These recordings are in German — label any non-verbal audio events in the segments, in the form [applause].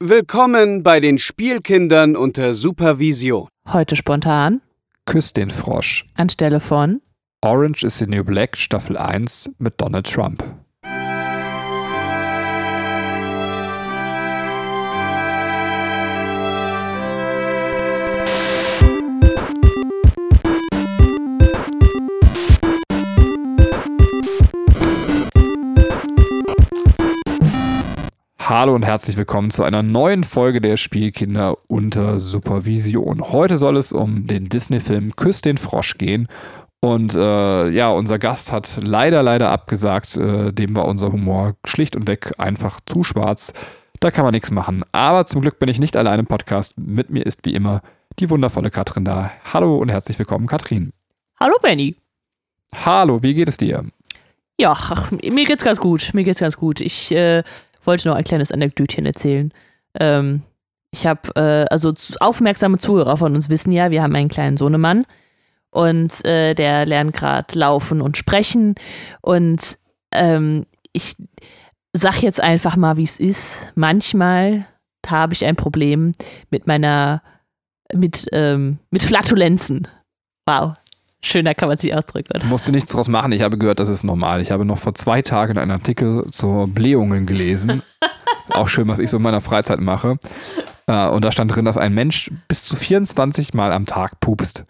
Willkommen bei den Spielkindern unter Supervision. Heute spontan Küss den Frosch. anstelle von Orange is the New Black Staffel 1 mit Donald Trump. Hallo und herzlich willkommen zu einer neuen Folge der Spielkinder unter Supervision. Heute soll es um den Disney-Film Küss den Frosch gehen. Und äh, ja, unser Gast hat leider, leider abgesagt. Äh, dem war unser Humor schlicht und weg einfach zu schwarz. Da kann man nichts machen. Aber zum Glück bin ich nicht allein im Podcast. Mit mir ist wie immer die wundervolle Katrin da. Hallo und herzlich willkommen, Katrin. Hallo Benny. Hallo, wie geht es dir? Ja, ach, mir geht's ganz gut. Mir geht's ganz gut. Ich äh, wollte noch ein kleines Anekdötchen erzählen. Ähm, ich habe, äh, also aufmerksame Zuhörer von uns wissen ja, wir haben einen kleinen Sohnemann und äh, der lernt gerade laufen und sprechen. Und ähm, ich sag jetzt einfach mal, wie es ist. Manchmal habe ich ein Problem mit meiner, mit, ähm, mit Flatulenzen. Wow. Schöner kann man sich ausdrücken, oder? Musste nichts draus machen. Ich habe gehört, das ist normal. Ich habe noch vor zwei Tagen einen Artikel zur Blähungen gelesen. [laughs] Auch schön, was ich so in meiner Freizeit mache. Äh, Und da stand drin, dass ein Mensch bis zu 24 Mal am Tag pupst.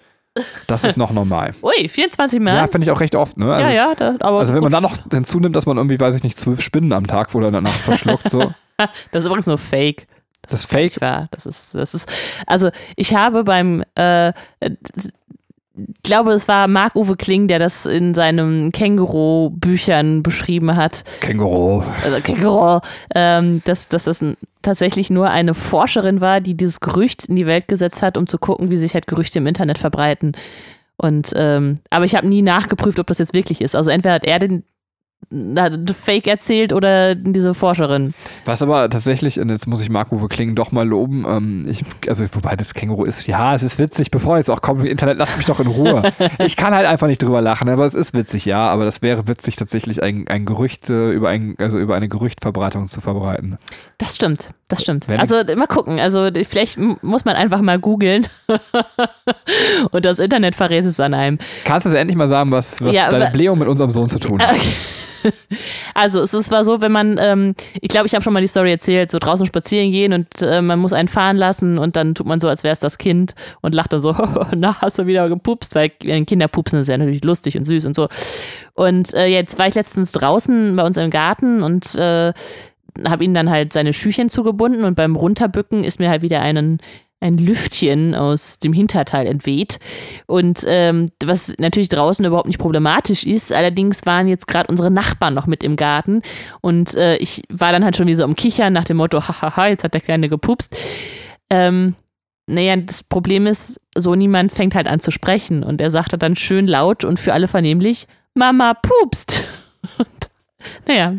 Das ist noch normal. [laughs] Ui, 24 Mal? Ja, finde ich auch recht oft. Ne? Also, ja, ja, da, aber also wenn man dann noch hinzunimmt, dass man irgendwie, weiß ich nicht, zwölf Spinnen am Tag wohl danach verschluckt, so. [laughs] Das ist übrigens nur Fake. Das ist fake. Wahr? Das ist, das ist, also ich habe beim, äh, ich glaube, es war Marc-Uwe Kling, der das in seinen Känguru-Büchern beschrieben hat. Känguru. Also Känguru, ähm, dass, dass das ein, tatsächlich nur eine Forscherin war, die dieses Gerücht in die Welt gesetzt hat, um zu gucken, wie sich halt Gerüchte im Internet verbreiten. Und ähm, aber ich habe nie nachgeprüft, ob das jetzt wirklich ist. Also entweder hat er den Fake erzählt oder diese Forscherin. Was aber tatsächlich, und jetzt muss ich Marc-Uwe Klingen doch mal loben, ähm, ich, also wobei das Känguru ist, ja, es ist witzig, bevor jetzt auch kommt, Internet, lasst mich doch in Ruhe. [laughs] ich kann halt einfach nicht drüber lachen, aber es ist witzig, ja, aber das wäre witzig, tatsächlich ein, ein Gerücht äh, über, ein, also über eine Gerüchtverbreitung zu verbreiten. Das stimmt, das stimmt. Wenn- also mal gucken. Also vielleicht muss man einfach mal googeln [laughs] und das Internet verrät es an einem. Kannst du jetzt endlich mal sagen, was, was Ja, deine Blähung mit unserem Sohn zu tun hat? Okay. [laughs] Also es ist- war so, wenn man, ähm, ich glaube, ich habe schon mal die Story erzählt, so draußen spazieren gehen und äh, man muss einen fahren lassen und dann tut man so, als wäre es das Kind und lacht dann so, [laughs] na, hast du wieder gepupst, weil äh, Kinder pupsen ist ja natürlich lustig und süß und so. Und äh, jetzt war ich letztens draußen bei uns im Garten und äh, habe ihm dann halt seine Schüchchen zugebunden und beim Runterbücken ist mir halt wieder einen, ein Lüftchen aus dem Hinterteil entweht. Und ähm, was natürlich draußen überhaupt nicht problematisch ist, allerdings waren jetzt gerade unsere Nachbarn noch mit im Garten und äh, ich war dann halt schon wie so am Kichern nach dem Motto, hahaha, jetzt hat der Kleine gepupst. Ähm, naja, das Problem ist, so niemand fängt halt an zu sprechen und er sagte dann schön laut und für alle vernehmlich, Mama pupst. [laughs] Und naja,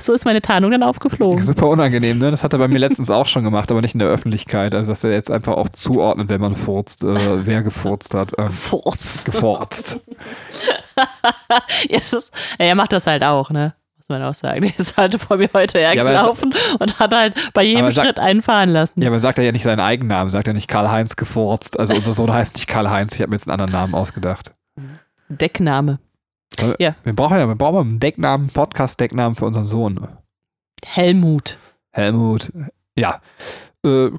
so ist meine Tarnung dann aufgeflogen. Super unangenehm, ne? Das hat er bei mir letztens auch schon gemacht, aber nicht in der Öffentlichkeit. Also, dass er jetzt einfach auch zuordnet, wenn man furzt, äh, wer gefurzt hat. Ähm, Force. geforzt. [laughs] Ja, es ist, er macht das halt auch, ne? Muss man auch sagen. Der ist halt vor mir heute hergelaufen und hat halt bei jedem Aber sag- Schritt einen fahren lassen. Ja, aber sagt er ja nicht seinen Eigennamen, sagt er nicht Karl-Heinz gefurzt. Also unser Sohn heißt nicht Karl-Heinz, ich habe mir jetzt einen anderen Namen ausgedacht. Deckname. So, Ja. Wir brauchen ja wir brauchen einen Decknamen, Podcast-Decknamen für unseren Sohn. Helmut. Helmut. Ja. Äh,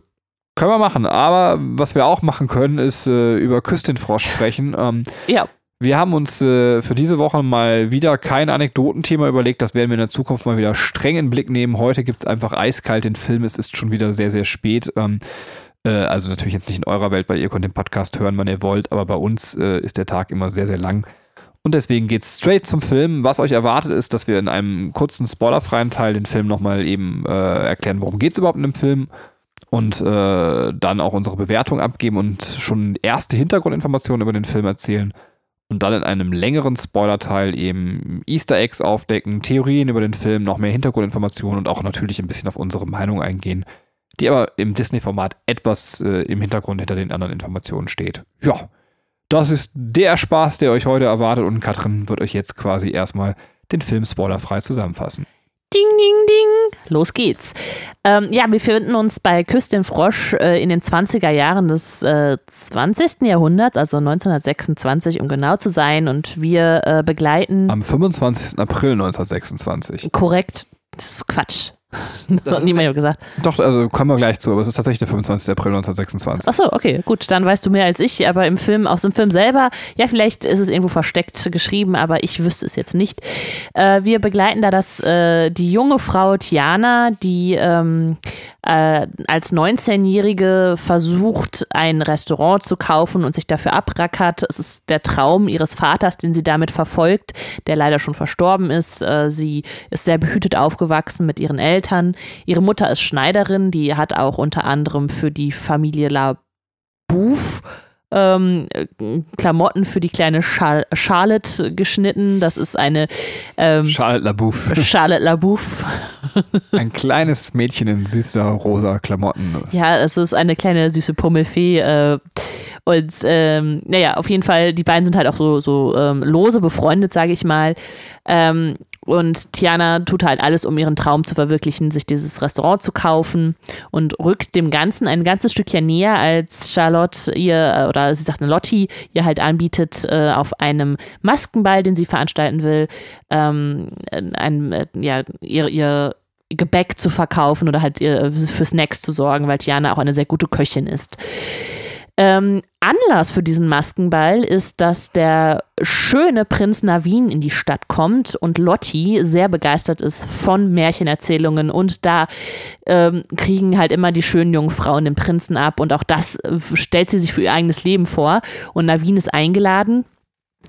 können wir machen. Aber was wir auch machen können, ist äh, über Küss den Frosch sprechen. [laughs] Ähm, Ja. wir haben uns äh, für diese Woche mal wieder kein Anekdotenthema überlegt. Das werden wir in der Zukunft mal wieder streng in den Blick nehmen. Heute gibt es einfach eiskalt den Film. Es ist schon wieder sehr, sehr spät. Ähm, äh, also natürlich jetzt nicht in eurer Welt, weil ihr könnt den Podcast hören, wann ihr wollt. Aber bei uns äh, ist der Tag immer sehr, sehr lang. Und deswegen geht's straight zum Film. Was euch erwartet ist, dass wir in einem kurzen, spoilerfreien Teil den Film nochmal eben äh, erklären, worum geht's überhaupt in dem Film. Und äh, dann auch unsere Bewertung abgeben und schon erste Hintergrundinformationen über den Film erzählen. Und dann in einem längeren Spoiler-Teil eben Easter Eggs aufdecken, Theorien über den Film, noch mehr Hintergrundinformationen und auch natürlich ein bisschen auf unsere Meinung eingehen, die aber im Disney-Format etwas äh, im Hintergrund hinter den anderen Informationen steht. Ja, das ist der Spaß, der euch heute erwartet und Katrin wird euch jetzt quasi erstmal den Film spoilerfrei zusammenfassen. Ding, ding, ding. Los geht's. Ähm, ja, wir befinden uns bei Küstin Frosch äh, in den 20er Jahren des äh, 20. Jahrhunderts, also 1926, um genau zu sein. Und wir äh, begleiten. Am 25. April 1926. Korrekt. Das ist Quatsch. Das hat niemand gesagt. Doch, also kommen wir gleich zu, aber es ist tatsächlich der 25. April 1926. Achso, okay, gut, dann weißt du mehr als ich, aber im Film, aus dem Film selber, ja, vielleicht ist es irgendwo versteckt geschrieben, aber ich wüsste es jetzt nicht. Äh, wir begleiten da das, äh, die junge Frau Tiana, die ähm, äh, als 19-Jährige versucht, ein Restaurant zu kaufen und sich dafür abrackert. Es ist der Traum ihres Vaters, den sie damit verfolgt, der leider schon verstorben ist. Äh, sie ist sehr behütet aufgewachsen mit ihren Eltern. Ihre Mutter ist Schneiderin, die hat auch unter anderem für die Familie La Bouffe ähm, Klamotten für die kleine Char Charlotte geschnitten. Das ist eine ähm, Charlotte LaBouffe. Charlotte LaBouffe. [laughs] Ein kleines Mädchen in süßer rosa Klamotten. Ja, es ist eine kleine süße Pummelfee. Äh, und ähm, naja, auf jeden Fall, die beiden sind halt auch so, so ähm, lose befreundet, sage ich mal. Ähm, und Tiana tut halt alles, um ihren Traum zu verwirklichen, sich dieses Restaurant zu kaufen und rückt dem Ganzen ein ganzes Stückchen näher, als Charlotte ihr, oder sie sagt Lotti, ihr halt anbietet, äh, auf einem Maskenball, den sie veranstalten will, ähm, ein, äh, ja, ihr, ihr Gebäck zu verkaufen oder halt ihr, für Snacks zu sorgen, weil Tiana auch eine sehr gute Köchin ist. Ähm, Anlass für diesen Maskenball ist, dass der schöne Prinz Navin in die Stadt kommt und Lotti sehr begeistert ist von Märchenerzählungen. Und da ähm, kriegen halt immer die schönen jungen Frauen den Prinzen ab. Und auch das äh, stellt sie sich für ihr eigenes Leben vor. Und Navin ist eingeladen.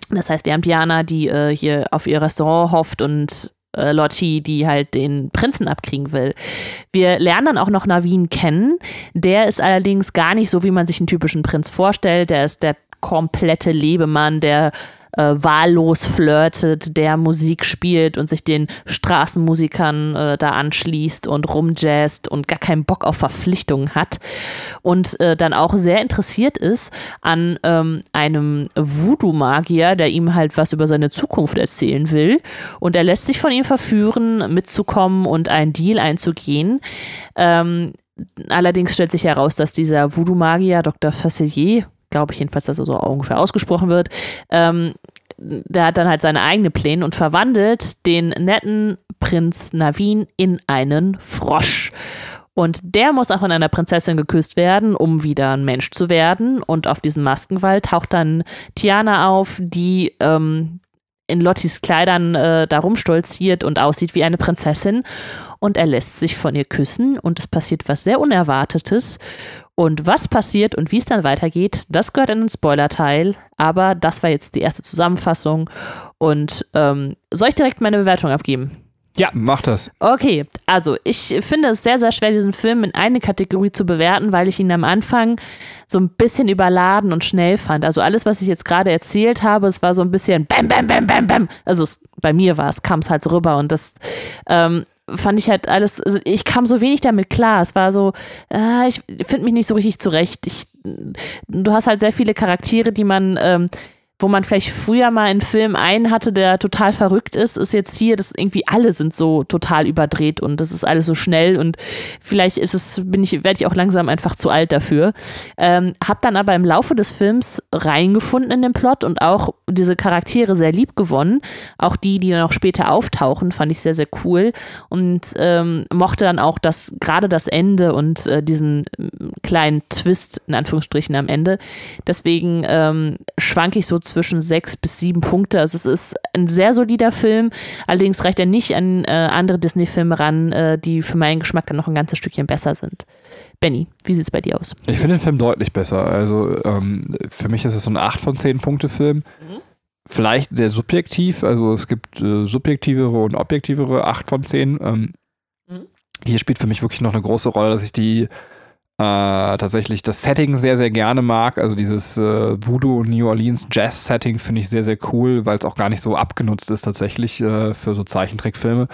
Das heißt, wir haben Diana, die äh, hier auf ihr Restaurant hofft und äh, Lotti, die halt den Prinzen abkriegen will. Wir lernen dann auch noch Navin kennen. Der ist allerdings gar nicht so, wie man sich einen typischen Prinz vorstellt. Der ist der komplette Lebemann, der äh, wahllos flirtet, der Musik spielt und sich den Straßenmusikern äh, da anschließt und rumjazzt und gar keinen Bock auf Verpflichtungen hat und äh, dann auch sehr interessiert ist an ähm, einem Voodoo-Magier, der ihm halt was über seine Zukunft erzählen will und er lässt sich von ihm verführen, mitzukommen und einen Deal einzugehen. Ähm, allerdings stellt sich heraus, dass dieser Voodoo-Magier, Dr. Facilier, glaube ich jedenfalls, dass er so ungefähr ausgesprochen wird, ähm, der hat dann halt seine eigenen Pläne und verwandelt den netten Prinz Navin in einen Frosch. Und der muss auch von einer Prinzessin geküsst werden, um wieder ein Mensch zu werden. Und auf diesem Maskenwall taucht dann Tiana auf, die ähm, in Lottis Kleidern äh, da rumstolziert und aussieht wie eine Prinzessin. Und er lässt sich von ihr küssen und es passiert was sehr Unerwartetes. Und was passiert und wie es dann weitergeht, das gehört in den Spoiler-Teil. Aber das war jetzt die erste Zusammenfassung. Und ähm, soll ich direkt meine Bewertung abgeben? Ja, mach das. Okay, also ich finde es sehr, sehr schwer, diesen Film in eine Kategorie zu bewerten, weil ich ihn am Anfang so ein bisschen überladen und schnell fand. Also alles, was ich jetzt gerade erzählt habe, es war so ein bisschen Bam, Bam, Bam, Bam, Bam. Also es, bei mir war es, kam es halt so rüber und das ähm, fand ich halt alles, also ich kam so wenig damit klar. Es war so, äh, ich finde mich nicht so richtig zurecht. Ich, du hast halt sehr viele Charaktere, die man ähm, wo man vielleicht früher mal einen Film einen hatte, der total verrückt ist, ist jetzt hier, dass irgendwie alle sind so total überdreht und das ist alles so schnell und vielleicht ist es, bin ich, werde ich auch langsam einfach zu alt dafür. Ähm, hab dann aber im Laufe des Films reingefunden in den Plot und auch diese Charaktere sehr lieb gewonnen. Auch die, die dann auch später auftauchen, fand ich sehr, sehr cool und ähm, mochte dann auch das, gerade das Ende und äh, diesen äh, kleinen Twist in Anführungsstrichen am Ende. Deswegen ähm, schwank ich so zu zwischen sechs bis sieben Punkte. Also es ist ein sehr solider Film. Allerdings reicht er nicht an äh, andere Disney-Filme ran, äh, die für meinen Geschmack dann noch ein ganzes Stückchen besser sind. Benny, wie sieht es bei dir aus? Ich finde den Film deutlich besser. Also ähm, für mich ist es so ein 8 von 10 Punkte Film. Mhm. Vielleicht sehr subjektiv, also es gibt äh, subjektivere und objektivere 8 von 10. Ähm, mhm. Hier spielt für mich wirklich noch eine große Rolle, dass ich die äh, tatsächlich das Setting sehr, sehr gerne mag. Also dieses äh, Voodoo New Orleans Jazz Setting finde ich sehr, sehr cool, weil es auch gar nicht so abgenutzt ist tatsächlich äh, für so Zeichentrickfilme.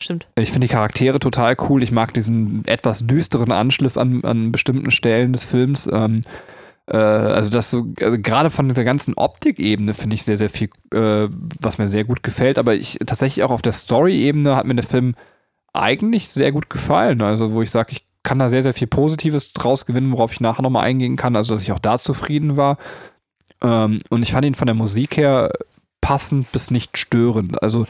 Stimmt. Ich finde die Charaktere total cool. Ich mag diesen etwas düsteren Anschliff an, an bestimmten Stellen des Films. Ähm, äh, also das so, also gerade von der ganzen Optikebene finde ich sehr, sehr viel, äh, was mir sehr gut gefällt. Aber ich tatsächlich auch auf der Story-Ebene hat mir der Film eigentlich sehr gut gefallen. Also, wo ich sage, ich kann da sehr, sehr viel Positives draus gewinnen, worauf ich nachher nochmal eingehen kann. Also, dass ich auch da zufrieden war. Ähm, und ich fand ihn von der Musik her passend bis nicht störend. Also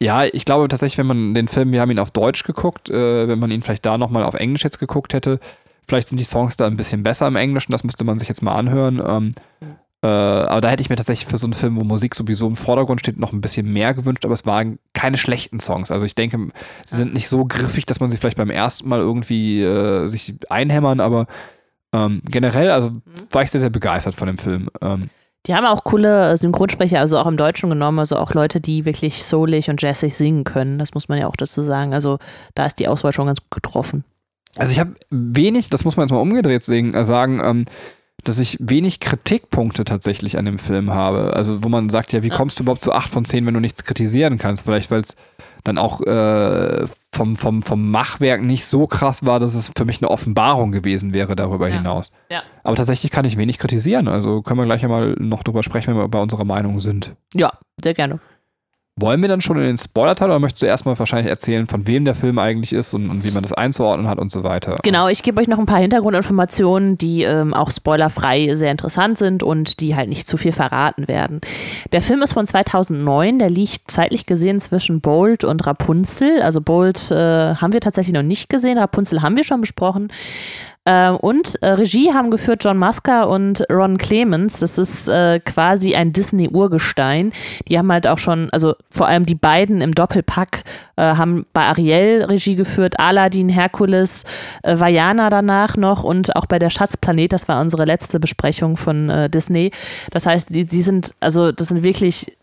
ja, ich glaube tatsächlich, wenn man den Film, wir haben ihn auf Deutsch geguckt, äh, wenn man ihn vielleicht da nochmal auf Englisch jetzt geguckt hätte, vielleicht sind die Songs da ein bisschen besser im Englischen, das müsste man sich jetzt mal anhören. Ähm, äh, aber da hätte ich mir tatsächlich für so einen Film, wo Musik sowieso im Vordergrund steht, noch ein bisschen mehr gewünscht, aber es waren keine schlechten Songs. Also ich denke, sie sind nicht so griffig, dass man sie vielleicht beim ersten Mal irgendwie äh, sich einhämmern, aber ähm, generell, also mhm. war ich sehr, sehr begeistert von dem Film. Ähm, die haben auch coole Synchronsprecher, also auch im Deutschen genommen, also auch Leute, die wirklich soulig und jazzig singen können. Das muss man ja auch dazu sagen. Also da ist die Auswahl schon ganz gut getroffen. Also ich habe wenig, das muss man jetzt mal umgedreht singen, äh, sagen, ähm, dass ich wenig Kritikpunkte tatsächlich an dem Film habe. Also wo man sagt, ja, wie kommst du überhaupt zu 8 von 10, wenn du nichts kritisieren kannst? Vielleicht, weil es dann auch äh, vom, vom, vom Machwerk nicht so krass war, dass es für mich eine Offenbarung gewesen wäre darüber ja. hinaus. Ja. Aber tatsächlich kann ich wenig kritisieren. Also können wir gleich einmal noch drüber sprechen, wenn wir bei unserer Meinung sind. Ja, sehr gerne. Wollen wir dann schon in den Spoiler-Teil oder möchtest du erstmal wahrscheinlich erzählen, von wem der Film eigentlich ist und, und wie man das einzuordnen hat und so weiter? Genau, ich gebe euch noch ein paar Hintergrundinformationen, die ähm, auch spoilerfrei sehr interessant sind und die halt nicht zu viel verraten werden. Der Film ist von 2009, der liegt zeitlich gesehen zwischen Bold und Rapunzel. Also Bold äh, haben wir tatsächlich noch nicht gesehen, Rapunzel haben wir schon besprochen. Ähm, und äh, Regie haben geführt John Musker und Ron Clemens. Das ist äh, quasi ein Disney-Urgestein. Die haben halt auch schon, also vor allem die beiden im Doppelpack äh, haben bei Ariel Regie geführt, Aladdin, Herkules, äh, Vajana danach noch und auch bei der Schatzplanet. Das war unsere letzte Besprechung von äh, Disney. Das heißt, die, die sind, also das sind wirklich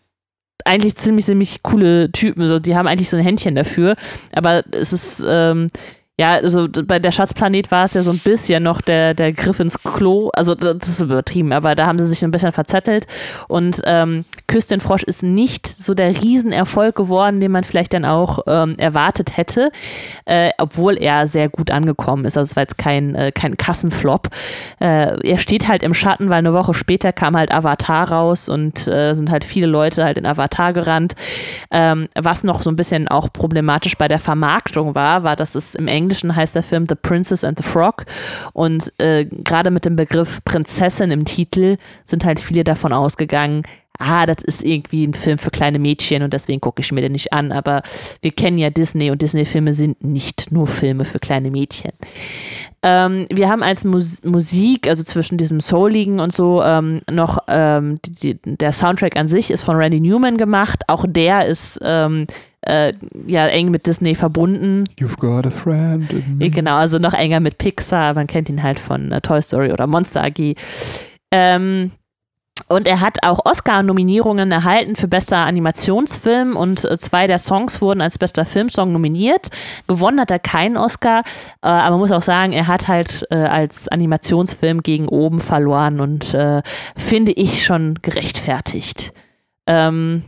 eigentlich ziemlich, ziemlich coole Typen. So, die haben eigentlich so ein Händchen dafür. Aber es ist, ähm, ja, also bei der Schatzplanet war es ja so ein bisschen noch der, der Griff ins Klo. Also das ist übertrieben, aber da haben sie sich ein bisschen verzettelt. Und ähm, Küss Frosch ist nicht so der Riesenerfolg geworden, den man vielleicht dann auch ähm, erwartet hätte, äh, obwohl er sehr gut angekommen ist. Also es war jetzt kein, äh, kein Kassenflop. Äh, er steht halt im Schatten, weil eine Woche später kam halt Avatar raus und äh, sind halt viele Leute halt in Avatar gerannt. Ähm, was noch so ein bisschen auch problematisch bei der Vermarktung war, war, dass es im Englischen Englischen heißt der Film The Princess and the Frog. Und äh, gerade mit dem Begriff Prinzessin im Titel sind halt viele davon ausgegangen, ah, das ist irgendwie ein Film für kleine Mädchen und deswegen gucke ich mir den nicht an. Aber wir kennen ja Disney und Disney-Filme sind nicht nur Filme für kleine Mädchen. Ähm, wir haben als Mus Musik, also zwischen diesem Souligen und so, ähm, noch ähm, die, die, der Soundtrack an sich ist von Randy Newman gemacht. Auch der ist ähm, äh, ja eng mit Disney verbunden. You've got a friend. Genau, also noch enger mit Pixar. Man kennt ihn halt von äh, Toy Story oder Monster AG. Ähm, und er hat auch Oscar-Nominierungen erhalten für bester Animationsfilm und äh, zwei der Songs wurden als bester Filmsong nominiert. Gewonnen hat er keinen Oscar, äh, aber man muss auch sagen, er hat halt äh, als Animationsfilm gegen oben verloren und äh, finde ich schon gerechtfertigt. Ähm,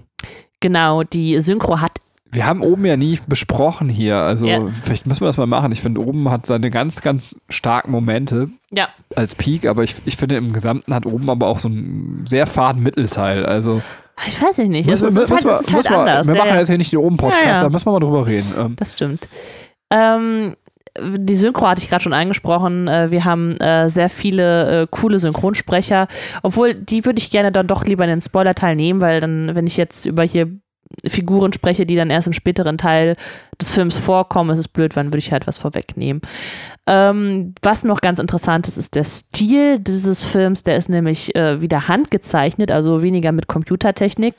genau, die Synchro hat wir haben oben ja nie besprochen hier. Also ja. vielleicht müssen wir das mal machen. Ich finde, oben hat seine ganz, ganz starken Momente ja. als Peak, aber ich, ich finde, im Gesamten hat oben aber auch so einen sehr faden Mittelteil. Also ich weiß nicht. Also, es ist halt, es ist halt anders. Wir ja, machen jetzt hier nicht den oben Podcast, da müssen wir mal drüber reden. Ähm. Das stimmt. Ähm, die Synchro hatte ich gerade schon angesprochen. Äh, wir haben äh, sehr viele äh, coole Synchronsprecher, obwohl die würde ich gerne dann doch lieber in den Spoiler-Teil nehmen, weil dann, wenn ich jetzt über hier Figuren spreche, die dann erst im späteren Teil des Films vorkommen, ist es blöd, wann würde ich halt was vorwegnehmen. Ähm, was noch ganz interessant ist, ist der Stil dieses Films. Der ist nämlich äh, wieder handgezeichnet, also weniger mit Computertechnik.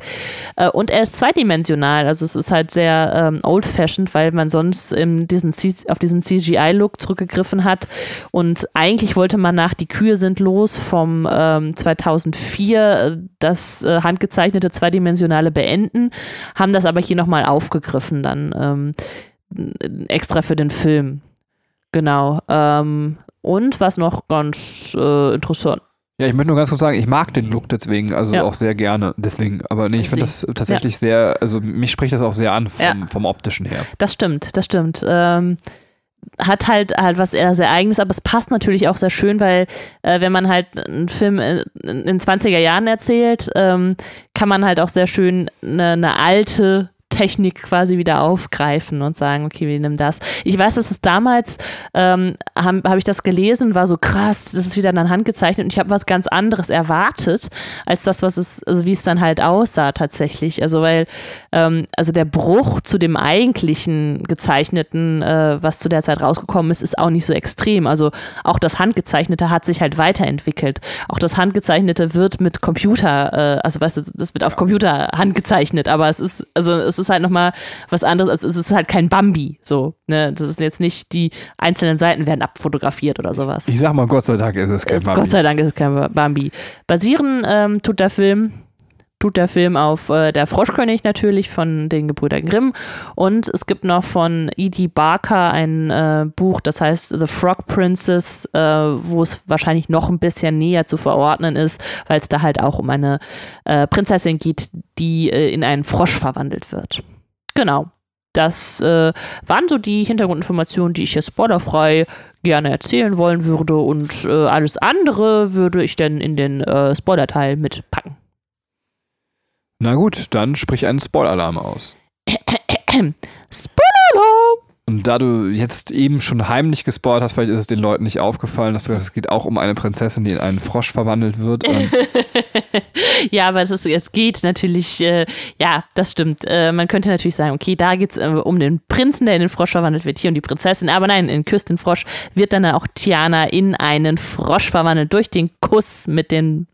Äh, und er ist zweidimensional, also es ist halt sehr ähm, old-fashioned, weil man sonst diesen auf diesen CGI-Look zurückgegriffen hat. Und eigentlich wollte man nach Die Kühe sind los vom ähm, 2004 äh, das äh, handgezeichnete zweidimensionale beenden, haben das aber hier nochmal aufgegriffen dann ähm, extra für den Film. Genau. Ähm, und was noch ganz äh, interessant. Ja, ich möchte nur ganz kurz sagen, ich mag den Look deswegen, also ja. auch sehr gerne. Deswegen, aber nee, ich finde das tatsächlich ja. sehr, also mich spricht das auch sehr an vom, ja. vom optischen her. Das stimmt, das stimmt. Ähm, hat halt halt was eher sehr eigenes, aber es passt natürlich auch sehr schön, weil äh, wenn man halt einen Film in, in 20er Jahren erzählt, ähm, kann man halt auch sehr schön eine, eine alte Technik quasi wieder aufgreifen und sagen, okay, wir nehmen das. Ich weiß, dass es damals, ähm, habe hab ich das gelesen und war so krass, das ist wieder in der Hand gezeichnet und ich habe was ganz anderes erwartet, als das, was es, also wie es dann halt aussah tatsächlich. Also weil, ähm, also der Bruch zu dem eigentlichen gezeichneten, äh, was zu der Zeit rausgekommen ist, ist auch nicht so extrem. Also auch das Handgezeichnete hat sich halt weiterentwickelt. Auch das Handgezeichnete wird mit Computer, äh, also weißt du, das wird auf Computer handgezeichnet, aber es ist, also es ist halt nochmal was anderes, also es ist halt kein Bambi, so, ne, das ist jetzt nicht, die einzelnen Seiten werden abfotografiert oder sowas. Ich sag mal, Gott sei Dank ist es kein Bambi. Gott sei Dank ist es kein Bambi. Basieren ähm, tut der Film tut der Film auf äh, Der Froschkönig natürlich von den Gebrüdern Grimm. Und es gibt noch von E.D. Barker ein äh, Buch, das heißt The Frog Princess, äh, wo es wahrscheinlich noch ein bisschen näher zu verordnen ist, weil es da halt auch um eine äh, Prinzessin geht, die äh, in einen Frosch verwandelt wird. Genau. Das äh, waren so die Hintergrundinformationen, die ich hier spoilerfrei gerne erzählen wollen würde. Und alles andere würde ich dann in den Spoiler-Teil mitpacken. Na gut, dann sprich einen Spoiler-Alarm aus. [clears throat] Spoiler-Alarm! Und da du jetzt eben schon heimlich gespoilt hast, vielleicht ist es den Leuten nicht aufgefallen, dass du es geht auch um eine Prinzessin, die in einen Frosch verwandelt wird. [laughs] ja, aber es, ist, es geht natürlich, äh, ja, das stimmt. Äh, man könnte natürlich sagen, okay, da geht es äh, um den Prinzen, der in den Frosch verwandelt wird, hier um die Prinzessin. Aber nein, in Küss den Frosch wird dann auch Tiana in einen Frosch verwandelt durch den Kuss mit den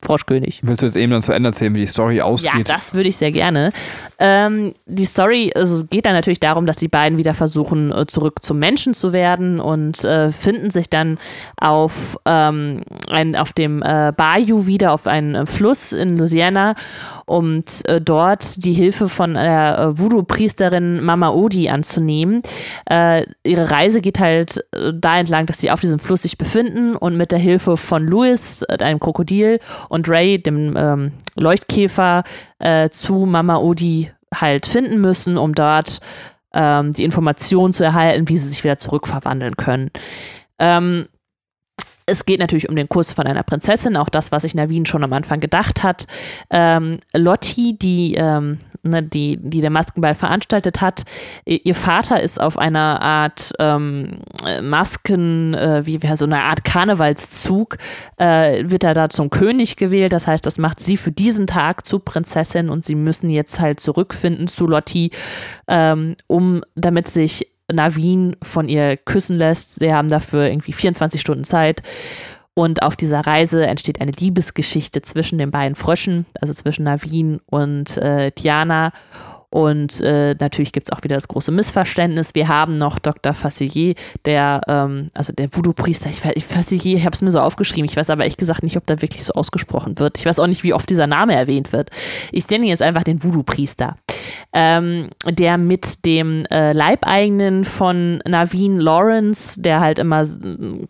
Froschkönig. Willst du jetzt eben dann zu Ende erzählen, wie die Story ausgeht? Ja, das würde ich sehr gerne. Ähm, die Story also geht dann natürlich darum, dass die beiden wieder versuchen, äh, zurück zum Menschen zu werden und äh, finden sich dann auf, ähm, ein, auf dem äh, Bayou wieder, auf einem äh, Fluss in Louisiana und äh, dort die Hilfe von der äh, Voodoo-Priesterin Mama Odi anzunehmen. ihre Reise geht halt da entlang, dass sie auf diesem Fluss sich befinden und mit der Hilfe von Louis, einem Krokodil, und Ray, dem ähm, Leuchtkäfer, äh, zu Mama Odi halt finden müssen, um dort ähm, die Informationen zu erhalten, wie sie sich wieder zurückverwandeln können. Ähm, es geht natürlich um den Kuss von einer Prinzessin, auch das, was sich Navin schon am Anfang gedacht hat. Ähm, Lotti, die, ähm, ne, die, die der Maskenball veranstaltet hat, ihr Vater ist auf einer Art ähm, Masken, äh, wie so eine Art Karnevalszug, äh, wird er da zum König gewählt. Das heißt, das macht sie für diesen Tag zu Prinzessin und sie müssen jetzt halt zurückfinden zu Lotti, ähm, um damit sich Navin von ihr küssen lässt. Sie haben dafür irgendwie 24 Stunden Zeit. Und auf dieser Reise entsteht eine Liebesgeschichte zwischen den beiden Fröschen, also zwischen Navin und äh, Tiana. Und äh, natürlich gibt es auch wieder das große Missverständnis. Wir haben noch Dr. Facilier, der, ähm, also der Voodoo-Priester, ich, ich, Facilier, ich habe es mir so aufgeschrieben, ich weiß aber ehrlich gesagt nicht, ob da wirklich so ausgesprochen wird. Ich weiß auch nicht, wie oft dieser Name erwähnt wird. Ich nenne jetzt einfach den Voodoo-Priester, ähm, der mit dem äh, Leibeigenen von Naveen Lawrence, der halt immer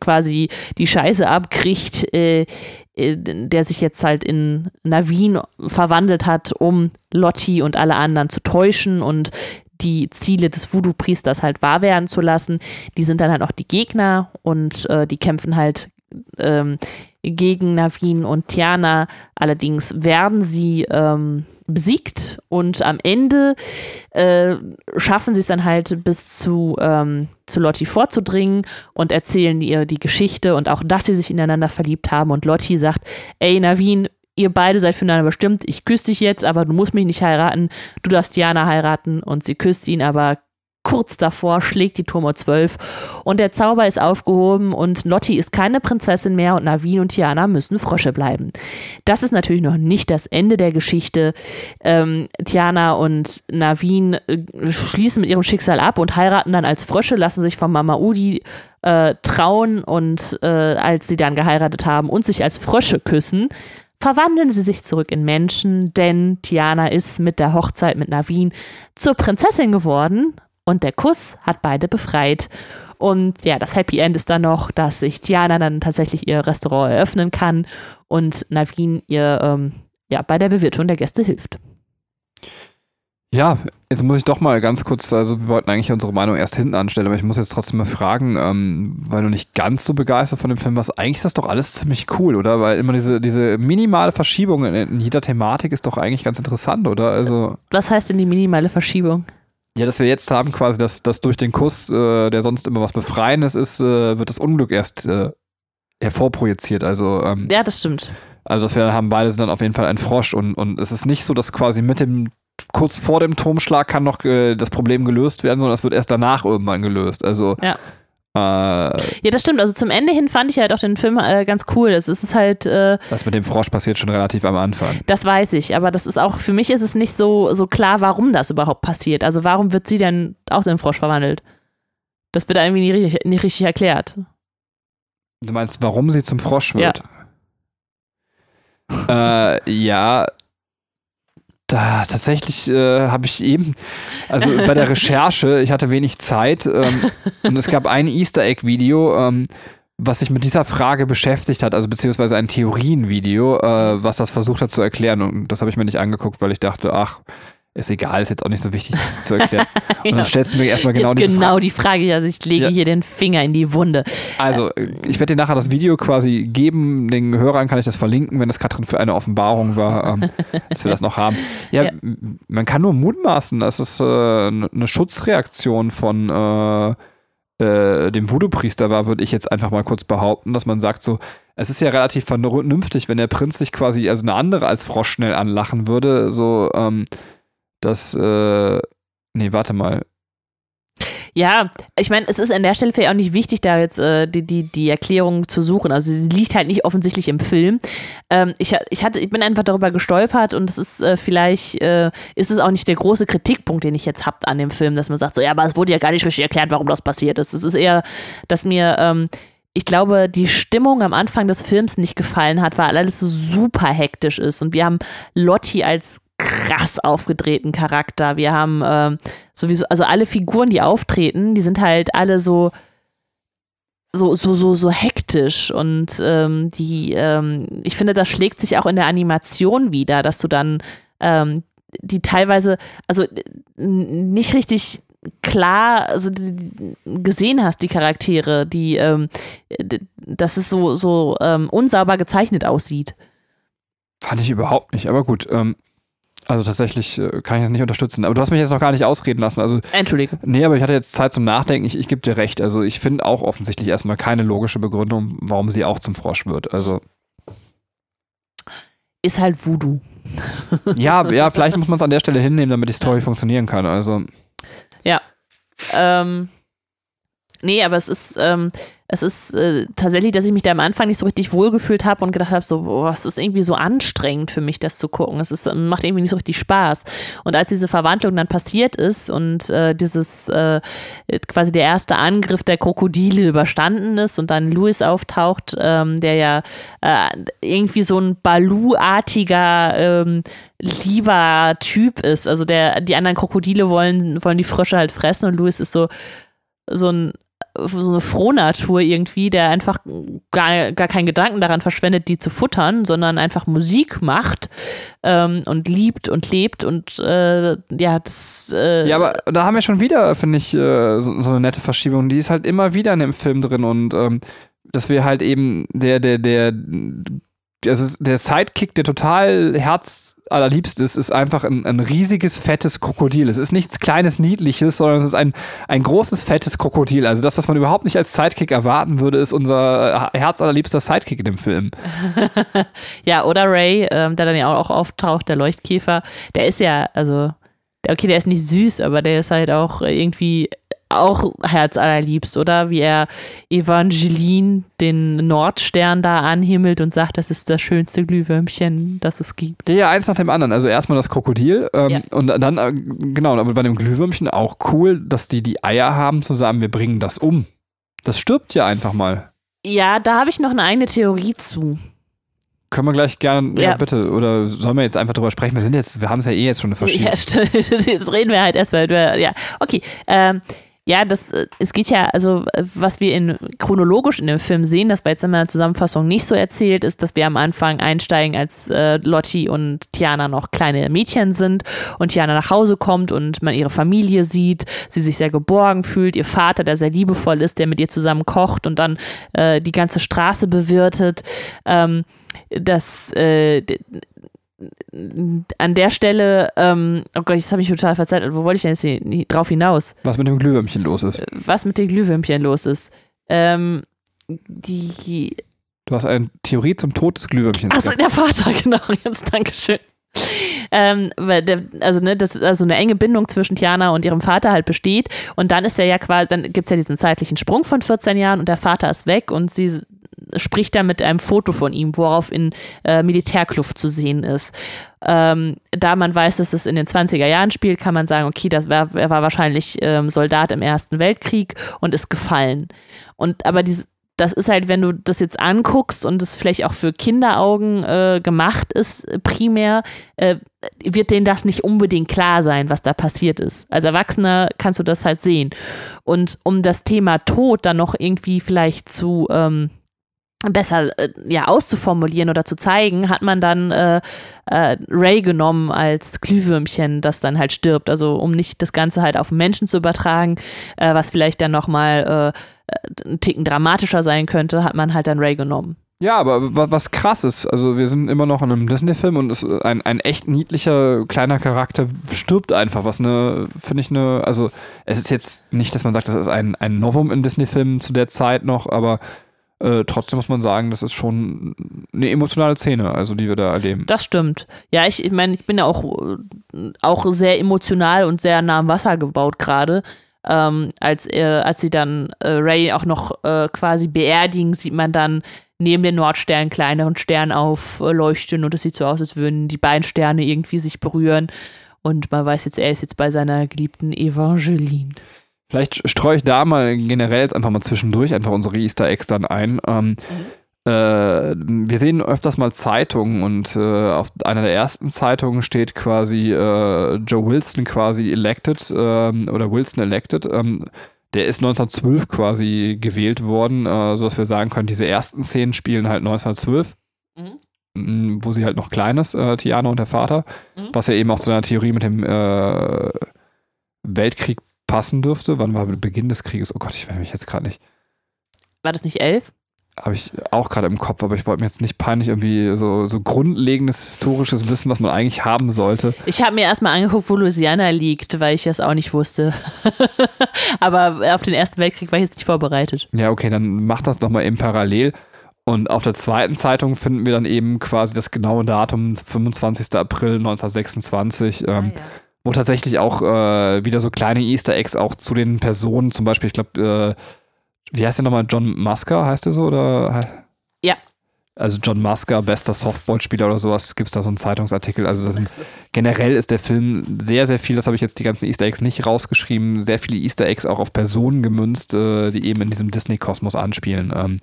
quasi die Scheiße abkriegt, äh, äh, der sich jetzt halt in Navin verwandelt hat, um Lotti und alle anderen zu täuschen und die Ziele des Voodoo-Priesters halt wahr werden zu lassen. Die sind dann halt auch die Gegner und äh, die kämpfen halt ähm, gegen Navin und Tiana. Allerdings werden sie ähm, besiegt und am Ende äh, schaffen sie es dann halt bis zu, ähm, zu Lotti vorzudringen und erzählen ihr die Geschichte und auch, dass sie sich ineinander verliebt haben. Und Lotti sagt, ey Navin, ihr beide seid füreinander bestimmt, ich küsse dich jetzt, aber du musst mich nicht heiraten, du darfst Diana heiraten und sie küsst ihn, aber kurz davor schlägt die Turmo 12 und der Zauber ist aufgehoben und Lotti ist keine Prinzessin mehr und Navin und Tiana müssen Frösche bleiben. Das ist natürlich noch nicht das Ende der Geschichte. Ähm, Tiana und Navin äh, schließen mit ihrem Schicksal ab und heiraten dann als Frösche, lassen sich von Mama Udi äh, trauen und äh, als sie dann geheiratet haben und sich als Frösche küssen, verwandeln sie sich zurück in Menschen, denn Tiana ist mit der Hochzeit mit Navin zur Prinzessin geworden und der Kuss hat beide befreit. Und ja, das Happy End ist dann noch, dass sich Tiana dann tatsächlich ihr Restaurant eröffnen kann und Navin ihr ähm, ja, bei der Bewirtung der Gäste hilft. Ja, jetzt muss ich doch mal ganz kurz, also wir wollten eigentlich unsere Meinung erst hinten anstellen, aber ich muss jetzt trotzdem mal fragen, ähm, weil du nicht ganz so begeistert von dem Film warst, eigentlich ist das doch alles ziemlich cool, oder? Weil immer diese, diese minimale Verschiebung in, in jeder Thematik ist doch eigentlich ganz interessant, oder? Also. Was heißt denn die minimale Verschiebung? Ja, dass wir jetzt haben quasi, dass, dass durch den Kuss, äh, der sonst immer was Befreiendes ist, äh, wird das Unglück erst äh, hervorprojiziert. Also, ähm, Ja, das stimmt. also dass wir haben beide sind dann auf jeden Fall ein Frosch und, und es ist nicht so, dass quasi mit dem kurz vor dem Turmschlag kann noch äh, das Problem gelöst werden, sondern es wird erst danach irgendwann gelöst. Also Ja. Äh, Ja, das stimmt. Also zum Ende hin fand ich halt auch den Film äh, ganz cool. Es ist halt, äh, das mit dem Frosch passiert schon relativ am Anfang. das weiß ich, aber das ist auch, für mich ist es nicht so, so klar, warum das überhaupt passiert. Also warum wird sie denn auch so in Frosch verwandelt? Das wird irgendwie nie richtig, nie richtig erklärt. Du meinst, warum sie zum Frosch wird? Ja. Äh, ja. Da, tatsächlich äh, habe ich eben, also bei der [laughs] Recherche, ich hatte wenig Zeit ähm, und es gab ein Easter Egg-Video, ähm, was sich mit dieser Frage beschäftigt hat, also beziehungsweise ein Theorienvideo, äh, was das versucht hat zu erklären. Und das habe ich mir nicht angeguckt, weil ich dachte, ach, ist egal, ist jetzt auch nicht so wichtig das zu erklären. [laughs] Und dann stellst du mir erstmal genau Jetzt die genau Frage. die Frage, also ich lege Ja. hier den Finger in die Wunde. Also, ich werde dir nachher das Video quasi geben. Den Hörern kann ich das verlinken, wenn es Katrin für eine Offenbarung war, ähm, [laughs] dass wir das noch haben. Ja, Ja. man kann nur mutmaßen, das ist äh, eine Schutzreaktion von äh, äh, dem Voodoo-Priester war, würde ich jetzt einfach mal kurz behaupten, dass man sagt so, es ist ja relativ vernünftig, wenn der Prinz sich quasi, also eine andere als Frosch schnell anlachen würde, so, ähm, dass, äh, nee, warte mal, Ja, ich meine, es ist an der Stelle vielleicht auch nicht wichtig, da jetzt äh, die, die, die Erklärung zu suchen. Also sie liegt halt nicht offensichtlich im Film. Ähm, ich, ich, hatte, ich bin einfach darüber gestolpert und es ist äh, vielleicht, äh, ist es auch nicht der große Kritikpunkt, den ich jetzt habe an dem Film, dass man sagt, so, ja, aber es wurde ja gar nicht richtig erklärt, warum das passiert ist. Es ist eher, dass mir, ähm, ich glaube, die Stimmung am Anfang des Films nicht gefallen hat, weil alles so super hektisch ist. Und wir haben Lotti als krass aufgedrehten Charakter. Wir haben ähm, sowieso, also alle Figuren, die auftreten, die sind halt alle so so, so, so, so hektisch und ähm, die, ähm, ich finde, das schlägt sich auch in der Animation wieder, dass du dann ähm, die teilweise, also äh, nicht richtig klar also, gesehen hast, die Charaktere, die, ähm, dass es so, so ähm, unsauber gezeichnet aussieht. Fand ich überhaupt nicht, aber gut. Ähm, also tatsächlich äh, kann ich das nicht unterstützen. Aber du hast mich jetzt noch gar nicht ausreden lassen. Also, Entschuldige. nee, aber ich hatte jetzt Zeit zum Nachdenken. Ich, ich gebe dir recht. Also, ich finde auch offensichtlich erstmal keine logische Begründung, warum sie auch zum Frosch wird. Also, Ist halt Voodoo. ja, [laughs] ja, vielleicht muss man es an der Stelle hinnehmen, damit die Story funktionieren kann. Also, Ähm, nee, aber es ist, ähm, es ist äh, tatsächlich, dass ich mich da am Anfang nicht so richtig wohlgefühlt habe und gedacht habe, so, es ist irgendwie so anstrengend für mich, das zu gucken. Es ist, macht irgendwie nicht so richtig Spaß. Und als diese Verwandlung dann passiert ist und äh, dieses äh, quasi der erste Angriff der Krokodile überstanden ist und dann Louis auftaucht, ähm, der ja äh, irgendwie so ein Balu-artiger ähm, lieber Typ ist. Also der, die anderen Krokodile wollen, wollen die Frösche halt fressen und Louis ist so, so ein so eine Frohnatur irgendwie, der einfach gar, gar keinen Gedanken daran verschwendet, die zu futtern, sondern einfach Musik macht ähm, und liebt und lebt und äh, ja, das äh, ja, aber da haben wir schon wieder, finde ich, äh, so, so eine nette Verschiebung. Die ist halt immer wieder in dem Film drin und ähm, dass wir halt eben der, der, der, also der Sidekick, der total herzallerliebst ist, ist einfach ein, ein riesiges, fettes Krokodil. Es ist nichts kleines, niedliches, sondern es ist ein, ein großes, fettes Krokodil. Also das, was man überhaupt nicht als Sidekick erwarten würde, ist unser herzallerliebster Sidekick in dem Film. [laughs] Ja, oder Ray, ähm, der dann ja auch auftaucht, der Leuchtkäfer, der ist ja, also, okay, der ist nicht süß, aber der ist halt auch irgendwie auch herzallerliebst, oder? Wie er Evangeline, den Nordstern da anhimmelt und sagt, das ist das schönste Glühwürmchen, das es gibt. Ja, eins nach dem anderen. Also erstmal das Krokodil ähm, Ja. und dann, äh, genau, aber bei dem Glühwürmchen auch cool, dass die die Eier haben zu sagen, wir bringen das um. Das stirbt ja einfach mal. Ja, da habe ich noch eine eigene Theorie zu. Können wir gleich gerne, ja. Ja. bitte, oder sollen wir jetzt einfach drüber sprechen? Wir sind jetzt, wir haben es ja eh jetzt schon eine Verschiebung. Ja, [laughs] stimmt. Jetzt reden wir halt erstmal über, ja, okay. Ähm, Ja, das, äh, es geht ja, also äh, was wir in chronologisch in dem Film sehen, das war jetzt in meiner Zusammenfassung nicht so erzählt, ist, dass wir am Anfang einsteigen, als äh, Lotti und Tiana noch kleine Mädchen sind und Tiana nach Hause kommt und man ihre Familie sieht, sie sich sehr geborgen fühlt, ihr Vater, der sehr liebevoll ist, der mit ihr zusammen kocht und dann äh, die ganze Straße bewirtet. Ähm, das äh, an der Stelle, ähm, oh Gott, jetzt habe ich total verzeiht, wo wollte ich denn jetzt drauf hinaus? Was mit dem Glühwürmchen los ist. Äh, was mit dem Glühwürmchen los ist. Ähm, die. Du hast eine Theorie zum Tod des Glühwürmchens. Achso, der Vater, [laughs] genau. Jetzt, Dankeschön. Ähm, weil der, also, ne, das also eine enge Bindung zwischen Tiana und ihrem Vater halt besteht. Und dann ist er ja quasi, dann gibt es ja diesen zeitlichen Sprung von 14 Jahren und der Vater ist weg und sie spricht da mit einem Foto von ihm, worauf in äh, Militärkluft zu sehen ist. Ähm, da man weiß, dass es in den 20er Jahren spielt, kann man sagen, okay, das war, er war wahrscheinlich ähm, Soldat im Ersten Weltkrieg und ist gefallen. Und aber diese, das ist halt, wenn du das jetzt anguckst und es vielleicht auch für Kinderaugen äh, gemacht ist, primär, äh, wird denen das nicht unbedingt klar sein, was da passiert ist. Als Erwachsener kannst du das halt sehen. Und um das Thema Tod dann noch irgendwie vielleicht zu ähm, besser äh, ja auszuformulieren oder zu zeigen, hat man dann äh, äh, Ray genommen als Glühwürmchen, das dann halt stirbt. Also um nicht das Ganze halt auf Menschen zu übertragen, äh, was vielleicht dann nochmal äh, ein Ticken dramatischer sein könnte, hat man halt dann Ray genommen. Ja, aber was krass ist, also wir sind immer noch in einem Disney-Film und ein, ein echt niedlicher kleiner Charakter stirbt einfach, was eine, finde ich eine, also es ist jetzt nicht, dass man sagt, das ist ein, ein Novum in Disney-Filmen zu der Zeit noch, aber äh, trotzdem muss man sagen, das ist schon eine emotionale Szene, also die wir da erleben. Das stimmt. Ja, ich, ich meine, ich bin ja auch, auch sehr emotional und sehr nah am Wasser gebaut gerade. Ähm, als, äh, als sie dann äh, Ray auch noch äh, quasi beerdigen, sieht man dann neben den Nordsternen kleineren Stern aufleuchten und es sieht so aus, als würden die beiden Sterne irgendwie sich berühren. Und man weiß jetzt, er ist jetzt bei seiner geliebten Evangeline. Vielleicht streue ich da mal generell jetzt einfach mal zwischendurch einfach unsere Easter Eggs dann ein. Ähm, mhm. äh, wir sehen öfters mal Zeitungen und äh, auf einer der ersten Zeitungen steht quasi äh, Joe Wilson quasi elected ähm, oder Wilson elected. Ähm, der ist 1912 quasi gewählt worden, äh, sodass wir sagen können, diese ersten Szenen spielen halt 1912. Mhm. Wo sie halt noch klein ist, äh, Tiana und der Vater, mhm. was ja eben auch zu einer Theorie mit dem äh, Weltkrieg passen dürfte. Wann war Beginn des Krieges? Oh Gott, ich weiß mich jetzt gerade nicht. War das nicht elf? Habe ich auch gerade im Kopf, aber ich wollte mir jetzt nicht peinlich irgendwie so, so grundlegendes historisches Wissen, was man eigentlich haben sollte. Ich habe mir erstmal angeguckt, wo Louisiana liegt, weil ich das auch nicht wusste. [laughs] aber auf den Ersten Weltkrieg war ich jetzt nicht vorbereitet. Ja, okay, dann mach das doch mal eben parallel. Und auf der zweiten Zeitung finden wir dann eben quasi das genaue Datum, 25. April 1926. Ah, ähm, ja wo tatsächlich auch äh, wieder so kleine Easter Eggs auch zu den Personen, zum Beispiel, ich glaube, äh, wie heißt der nochmal? John Musker heißt der so? Oder? Ja. Also John Musker, bester Softballspieler oder sowas, gibt es da so einen Zeitungsartikel. Also sind, generell ist der Film sehr, sehr viel, das habe ich jetzt die ganzen Easter Eggs nicht rausgeschrieben, sehr viele Easter Eggs auch auf Personen gemünzt, äh, die eben in diesem Disney-Kosmos anspielen. Ähm,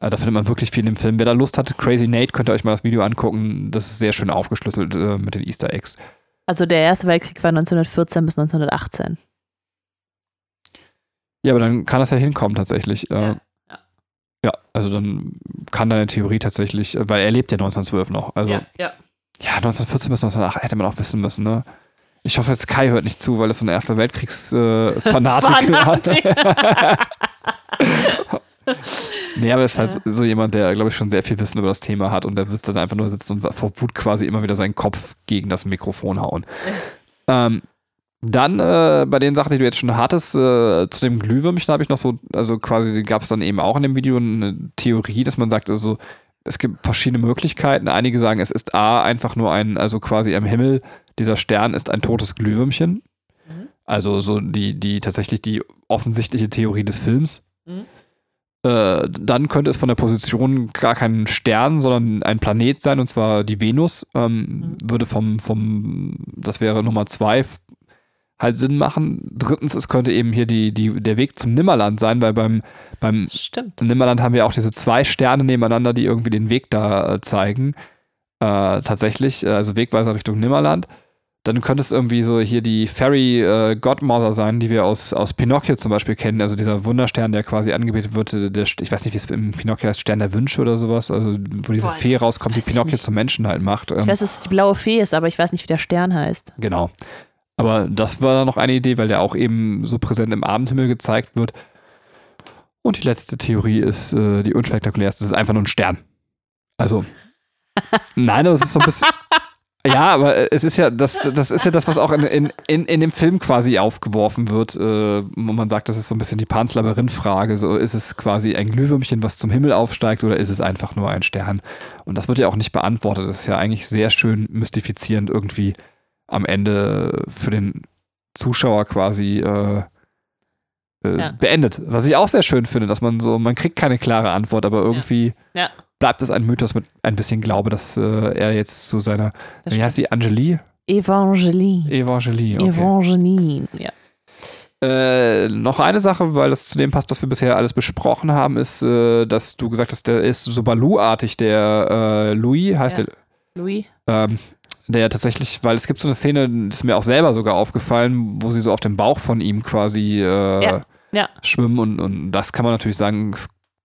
äh, da findet man wirklich viel im Film. Wer da Lust hat, Crazy Nate, könnt ihr euch mal das Video angucken. Das ist sehr schön aufgeschlüsselt äh, mit den Easter Eggs. Also der Erste Weltkrieg war 1914 bis 1918. Ja, aber dann kann das ja hinkommen tatsächlich. Äh, ja. ja. also dann kann deine Theorie tatsächlich, weil er lebt ja 1912 noch. Also, ja, ja. ja 1914 bis 1908 hätte man auch wissen müssen, ne? Ich hoffe jetzt Kai hört nicht zu, weil es so ein Erster Weltkriegsfanatiker äh, [laughs] hat. [laughs] [laughs] Nee, aber es ist halt so jemand, der, glaube ich, schon sehr viel Wissen über das Thema hat und der wird dann einfach nur sitzen und vor Wut quasi immer wieder seinen Kopf gegen das Mikrofon hauen. ähm, dann äh, bei den Sachen, die du jetzt schon hattest, äh, zu dem Glühwürmchen habe ich noch so, also quasi gab es dann eben auch in dem Video eine Theorie, dass man sagt, also es gibt verschiedene Möglichkeiten. Einige sagen, es ist A, einfach nur ein, also quasi am Himmel, dieser Stern ist ein totes Glühwürmchen. Mhm. Also so die, die tatsächlich die offensichtliche Theorie des Films. Mhm. Äh, dann könnte es von der Position gar kein Stern, sondern ein Planet sein, und zwar die Venus. Ähm, mhm. Würde vom, vom, das wäre Nummer zwei, halt Sinn machen. Drittens, es könnte eben hier die, die, der Weg zum Nimmerland sein, weil beim, beim Stimmt. Nimmerland haben wir auch diese zwei Sterne nebeneinander, die irgendwie den Weg da äh, zeigen. Äh, tatsächlich, also Wegweiser Richtung Nimmerland. Dann könnte es irgendwie so hier die Fairy äh, Godmother sein, die wir aus, aus Pinocchio zum Beispiel kennen. Also dieser Wunderstern, der quasi angebetet wird, der, ich weiß nicht, wie es im Pinocchio heißt, Stern der Wünsche oder sowas. Also wo diese Boah, Fee rauskommt, die Pinocchio nicht. zum Menschen halt macht. Ähm, Ich weiß, dass es die blaue Fee ist, aber ich weiß nicht, wie der Stern heißt. Genau. Aber das war noch eine Idee, weil der auch eben so präsent im Abendhimmel gezeigt wird. Und die letzte Theorie ist äh, die unspektakulärste. Das ist einfach nur ein Stern. Also, [laughs] nein, aber es ist so ein bisschen. Ja, aber äh, es ist ja das, das ist ja das, was auch in, in, in, in dem Film quasi aufgeworfen wird, äh, wo man sagt, das ist so ein bisschen die Pans Labyrinth-Frage. So ist es quasi ein Glühwürmchen, was zum Himmel aufsteigt, oder ist es einfach nur ein Stern? Und das wird ja auch nicht beantwortet. Das ist ja eigentlich sehr schön mystifizierend irgendwie am Ende für den Zuschauer quasi äh, äh, Ja. beendet. Was ich auch sehr schön finde, dass man so, man kriegt keine klare Antwort, aber irgendwie Ja. Bleibt es ein Mythos mit ein bisschen Glaube, dass äh, er jetzt zu seiner, Das wie heißt sie, Angelie? Evangeline. Evangelie. Okay. Evangeline, ja. Äh, noch eine Sache, weil das zu dem passt, was wir bisher alles besprochen haben, ist, äh, dass du gesagt hast, der ist so Baloo-artig, der äh, Louis, heißt Ja. der, Louis? ähm, der ja tatsächlich, weil es gibt so eine Szene, das ist mir auch selber sogar aufgefallen, wo sie so auf dem Bauch von ihm quasi äh, Ja, ja. schwimmen und, und das kann man natürlich sagen,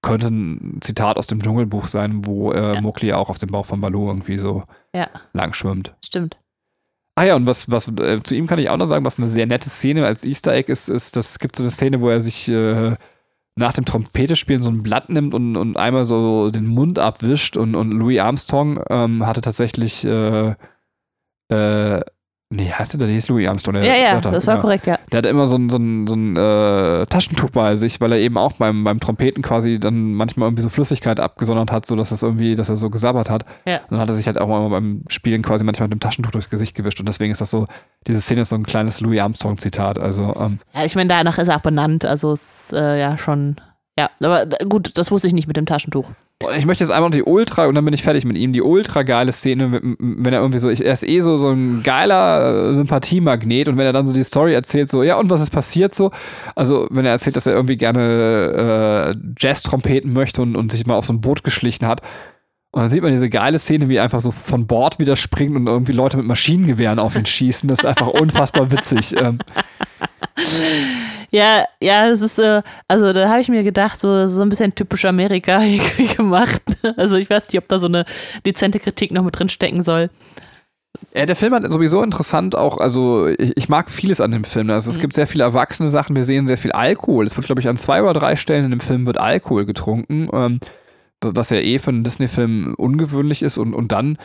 könnte ein Zitat aus dem Dschungelbuch sein, wo äh, Ja. Mowgli auch auf dem Bauch von Baloo irgendwie so Ja, lang schwimmt. stimmt. Ah ja, und was, was äh, zu ihm kann ich auch noch sagen, was eine sehr nette Szene als Easter Egg ist, ist, dass es gibt so eine Szene, wo er sich äh, nach dem Trompetespielen so ein Blatt nimmt und, und einmal so den Mund abwischt und, und Louis Armstrong ähm, hatte tatsächlich äh, äh, nee, heißt der, der hieß Louis Armstrong. der Ja, ja, Wörter, das war ja. korrekt, ja. Der hatte immer so ein, so ein, so ein äh, Taschentuch bei sich, weil er eben auch beim, beim Trompeten quasi dann manchmal irgendwie so Flüssigkeit abgesondert hat, sodass das irgendwie, dass er so gesabbert hat. Ja. Und dann hat er sich halt auch mal beim Spielen quasi manchmal mit dem Taschentuch durchs Gesicht gewischt. Und deswegen ist das so, diese Szene ist so ein kleines Louis Armstrong-Zitat. Also, ähm, Ja, ich meine, danach ist er auch benannt, also ist äh, ja schon. Ja, aber gut, das wusste ich nicht mit dem Taschentuch. Ich möchte jetzt einmal noch die Ultra, und dann bin ich fertig mit ihm, die ultra geile Szene, wenn er irgendwie so, ich, er ist eh so, so ein geiler äh, Sympathiemagnet und wenn er dann so die Story erzählt, so, ja, und was ist passiert so? Also, wenn er erzählt, dass er irgendwie gerne äh, Jazz-Trompeten möchte und, und sich mal auf so ein Boot geschlichen hat. Und dann sieht man diese geile Szene, wie er einfach so von Bord wieder springt und irgendwie Leute mit Maschinengewehren auf ihn schießen. Das ist einfach [laughs] unfassbar witzig. Ähm, Ja, ja, es ist, äh, also da habe ich mir gedacht, so, so ein bisschen typisch Amerika [laughs] irgendwie gemacht. Also ich weiß nicht, ob da so eine dezente Kritik noch mit drin stecken soll. Ja, der Film hat sowieso interessant auch, also ich, ich mag vieles an dem Film. Also es Mhm. gibt sehr viele erwachsene Sachen, wir sehen sehr viel Alkohol. Es wird, glaube ich, an zwei oder drei Stellen in dem Film wird Alkohol getrunken, ähm, was ja eh für einen Disney-Film ungewöhnlich ist und, und dann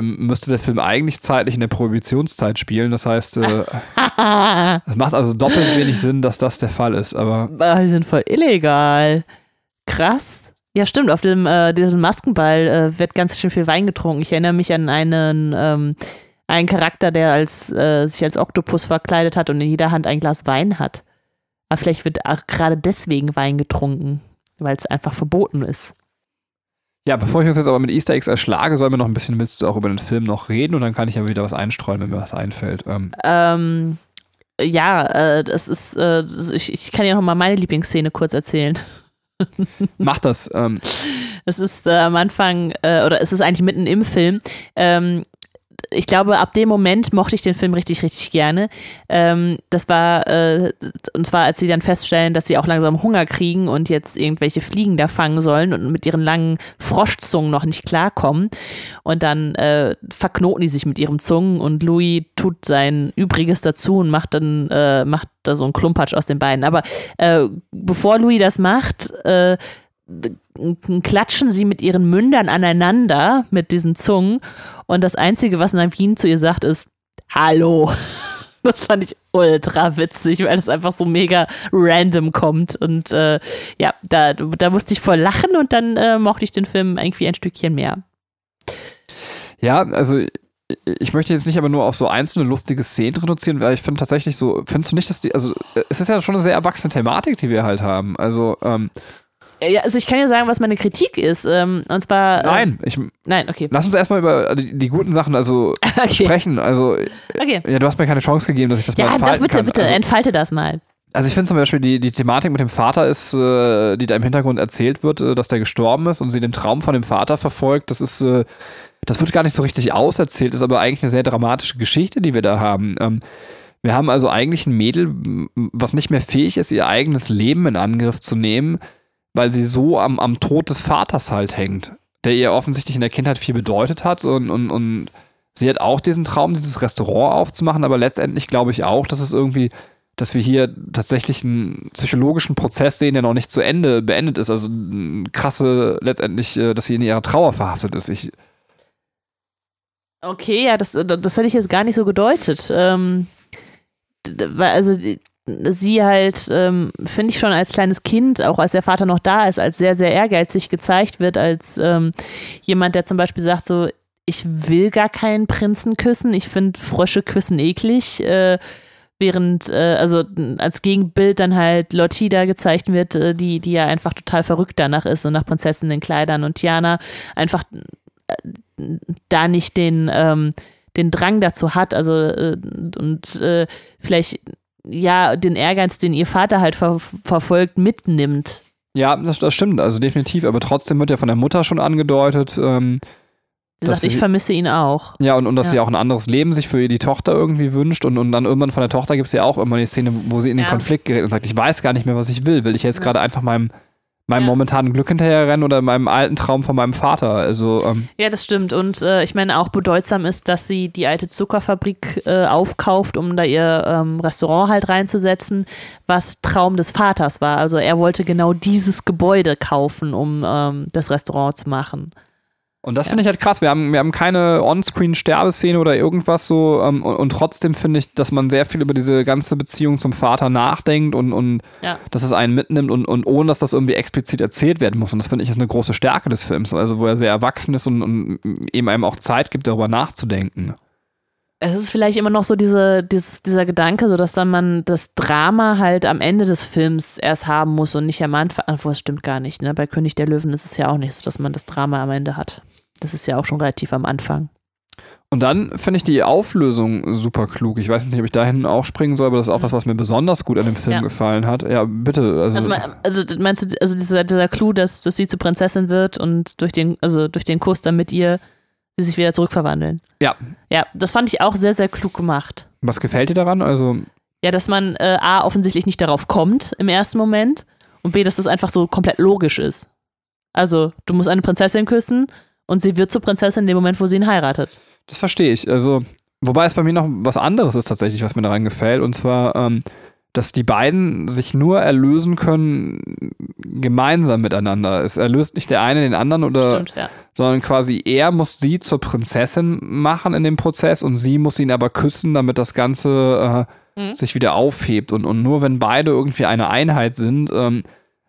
müsste der Film eigentlich zeitlich in der Prohibitionszeit spielen. Das heißt, äh, [laughs] es macht also doppelt wenig Sinn, dass das der Fall ist. Aber die sind voll illegal. Krass. Ja, stimmt, auf dem äh, diesem Maskenball äh, wird ganz schön viel Wein getrunken. Ich erinnere mich an einen, ähm, einen Charakter, der als, äh, sich als Oktopus verkleidet hat und in jeder Hand ein Glas Wein hat. Aber vielleicht wird auch gerade deswegen Wein getrunken, weil es einfach verboten ist. Ja, bevor ich uns jetzt aber mit Easter Eggs erschlage, sollen wir noch ein bisschen willst du auch über den Film noch reden und dann kann ich ja wieder was einstreuen, wenn mir was einfällt. Ähm, Ähm, ja, äh, das ist, äh, ich, ich kann ja noch mal meine Lieblingsszene kurz erzählen. [laughs] mach das. Ähm, Es ist äh, am Anfang, äh, oder es ist eigentlich mitten im Film. Ähm, ich glaube, ab dem Moment mochte ich den Film richtig, richtig gerne. Ähm, das war, äh, und zwar, als sie dann feststellen, dass sie auch langsam Hunger kriegen und jetzt irgendwelche Fliegen da fangen sollen und mit ihren langen Froschzungen noch nicht klarkommen. Und dann äh, verknoten die sich mit ihren Zungen und Louis tut sein Übriges dazu und macht dann, äh, macht da so einen Klumpatsch aus den beiden. Aber äh, bevor Louis das macht, äh, klatschen sie mit ihren Mündern aneinander mit diesen Zungen und das Einzige, was Navin zu ihr sagt, ist Hallo. [laughs] Das fand ich ultra witzig, weil das einfach so mega random kommt. Und äh, ja, da, da musste ich voll lachen und dann äh, mochte ich den Film irgendwie ein Stückchen mehr. Ja, also ich- möchte jetzt nicht aber nur auf so einzelne lustige Szenen reduzieren, weil ich finde tatsächlich so, findest du nicht, dass die, also äh, es ist ja schon eine sehr erwachsene Thematik, die wir halt haben. Also, ähm, also ich kann ja sagen, was meine Kritik ist. Ähm, und zwar. Äh, nein, ich, Nein, okay. lass uns erstmal über die, die guten Sachen also [laughs] Okay. sprechen. Also, okay. ja, du hast mir keine Chance gegeben, dass ich das mal Ja, entfalten doch, bitte, kann. bitte, Also, entfalte das mal. also ich finde zum Beispiel die, die Thematik mit dem Vater ist, äh, die da im Hintergrund erzählt wird, äh, dass der gestorben ist und sie den Traum von dem Vater verfolgt, das ist, äh, das wird gar nicht so richtig auserzählt, ist aber eigentlich eine sehr dramatische Geschichte, die wir da haben. Ähm, wir haben also eigentlich ein Mädel, was nicht mehr fähig ist, ihr eigenes Leben in Angriff zu nehmen, weil sie so am, am Tod des Vaters halt hängt, der ihr offensichtlich in der Kindheit viel bedeutet hat und, und, und sie hat auch diesen Traum, dieses Restaurant aufzumachen, aber letztendlich glaube ich auch, dass es irgendwie, dass wir hier tatsächlich einen psychologischen Prozess sehen, der noch nicht zu Ende beendet ist. Also krasse, letztendlich, äh, dass sie in ihrer Trauer verhaftet ist. Ich, okay, ja, das, das hätte ich jetzt gar nicht so gedeutet. Ähm, also sie halt, ähm, finde ich schon als kleines Kind, auch als der Vater noch da ist, als sehr, sehr ehrgeizig gezeigt wird, als ähm, jemand, der zum Beispiel sagt, so, ich will gar keinen Prinzen küssen, ich finde Frösche küssen eklig. Äh, während, äh, also als Gegenbild dann halt Lotida gezeigt wird, äh, die, die ja einfach total verrückt danach ist und nach Prinzessinnen in Kleidern und Tiana einfach äh, da nicht den, ähm, den Drang dazu hat, also äh, und äh, vielleicht ja den Ehrgeiz, den ihr Vater halt ver verfolgt, mitnimmt. Ja, das, das stimmt, also definitiv, aber trotzdem wird ja von der Mutter schon angedeutet, ähm, Sie sagt, ich vermisse ihn auch. Ja, und, und dass ja. sie auch ein anderes Leben sich für die Tochter irgendwie wünscht. Und, und dann irgendwann von der Tochter gibt es ja auch immer die Szene, wo sie in den ja. Konflikt gerät und sagt, ich weiß gar nicht mehr, was ich will. Will ich jetzt gerade einfach meinem meinem ja. momentanen Glück hinterherrennen oder meinem alten Traum von meinem Vater. Also, ähm. Ja, das stimmt. Und äh, ich meine, auch bedeutsam ist, dass sie die alte Zuckerfabrik äh, aufkauft, um da ihr ähm, Restaurant halt reinzusetzen, was Traum des Vaters war. Also er wollte genau dieses Gebäude kaufen, um ähm, das Restaurant zu machen. Und das ja. finde ich halt krass. Wir haben, wir haben keine On-Screen-Sterbeszene oder irgendwas so. Ähm, und, und, trotzdem finde ich, dass man sehr viel über diese ganze Beziehung zum Vater nachdenkt und, und ja. dass es einen mitnimmt und, und ohne, dass das irgendwie explizit erzählt werden muss. Und das finde ich ist eine große Stärke des Films. Also, wo er sehr erwachsen ist und, und eben einem auch Zeit gibt, darüber nachzudenken. Es ist vielleicht immer noch so diese, dieses, dieser Gedanke, so dass dann man das Drama halt am Ende des Films erst haben muss und nicht am Anfang. Obwohl, es stimmt gar nicht. Ne? Bei König der Löwen ist es ja auch nicht so, dass man das Drama am Ende hat. Das ist ja auch schon relativ am Anfang. Und dann finde ich die Auflösung super klug. Ich weiß nicht, ob ich dahin auch springen soll, aber das ist auch was, was mir besonders gut an dem Film ja. gefallen hat. Ja, bitte. Also, also, also meinst du, also dieser, dieser Clou, dass, dass sie zur Prinzessin wird und durch den, also durch den Kuss dann mit ihr sie sich wieder zurückverwandeln. Ja. Ja, das fand ich auch sehr, sehr klug gemacht. Was gefällt dir daran? Also. Ja, dass man äh, A, offensichtlich nicht darauf kommt im ersten Moment und B, dass das einfach so komplett logisch ist. Also, du musst eine Prinzessin küssen und sie wird zur Prinzessin in dem Moment, wo sie ihn heiratet. Das verstehe ich. Also, wobei es bei mir noch was anderes ist tatsächlich, was mir daran gefällt. Und zwar, ähm, dass die beiden sich nur erlösen können gemeinsam miteinander. Es erlöst nicht der eine den anderen oder Stimmt, ja. sondern quasi er muss sie zur Prinzessin machen in dem Prozess und sie muss ihn aber küssen, damit das Ganze äh, mhm. sich wieder aufhebt. Und, und nur wenn beide irgendwie eine Einheit sind, ähm,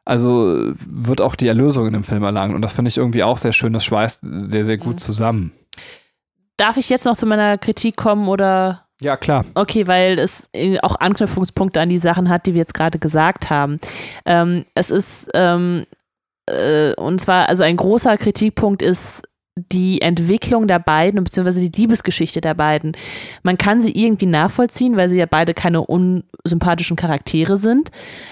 also wird auch die Erlösung in dem Film erlangt. Und das finde ich irgendwie auch sehr schön. Das schweißt sehr, sehr gut mhm. zusammen. Darf ich jetzt noch zu meiner Kritik kommen oder? Ja, klar. Okay, weil es auch Anknüpfungspunkte an die Sachen hat, die wir jetzt gerade gesagt haben. Ähm, es ist, ähm, äh, und zwar, also ein großer Kritikpunkt ist die Entwicklung der beiden, beziehungsweise die Liebesgeschichte der beiden. Man kann sie irgendwie nachvollziehen, weil sie ja beide keine unsympathischen Charaktere sind.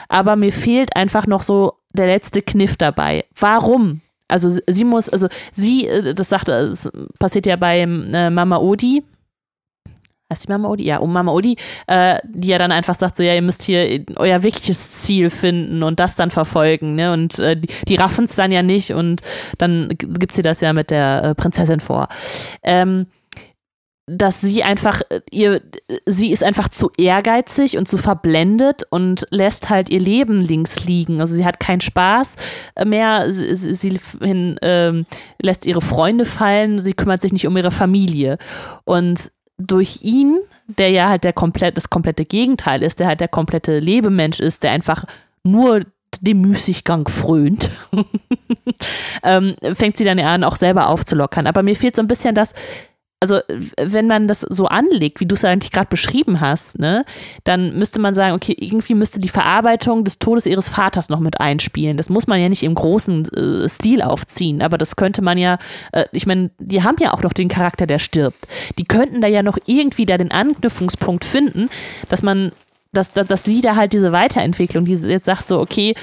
Aber mir fehlt einfach noch so der letzte Kniff dabei. Warum? Also sie muss, also sie, äh, das sagt, das passiert ja bei äh, Mama Odi, heißt die Mama Odi? Ja, um Mama Odi, äh, die ja dann einfach sagt, so ja, ihr müsst hier euer wirkliches Ziel finden und das dann verfolgen, ne? Und äh, die, die raffen es dann ja nicht und dann gibt sie das ja mit der äh, Prinzessin vor. Ähm, dass sie einfach, äh, ihr, sie ist einfach zu ehrgeizig und zu verblendet und lässt halt ihr Leben links liegen. Also sie hat keinen Spaß mehr, sie, sie hin, ähm, lässt ihre Freunde fallen, sie kümmert sich nicht um ihre Familie. Und durch ihn, der ja halt der komplett, das komplette Gegenteil ist, der halt der komplette Lebemensch ist, der einfach nur dem Müßiggang frönt, [laughs] ähm, fängt sie dann ja an, auch selber aufzulockern. Aber mir fehlt so ein bisschen das, also wenn man das so anlegt, wie du es eigentlich gerade beschrieben hast, ne, dann müsste man sagen, okay, irgendwie müsste die Verarbeitung des Todes ihres Vaters noch mit einspielen. Das muss man ja nicht im großen äh, Stil aufziehen, aber das könnte man ja, äh, ich meine, die haben ja auch noch den Charakter, der stirbt. Die könnten da ja noch irgendwie da den Anknüpfungspunkt finden, dass man dass, dass, dass sie da halt diese Weiterentwicklung, die jetzt sagt so, okay,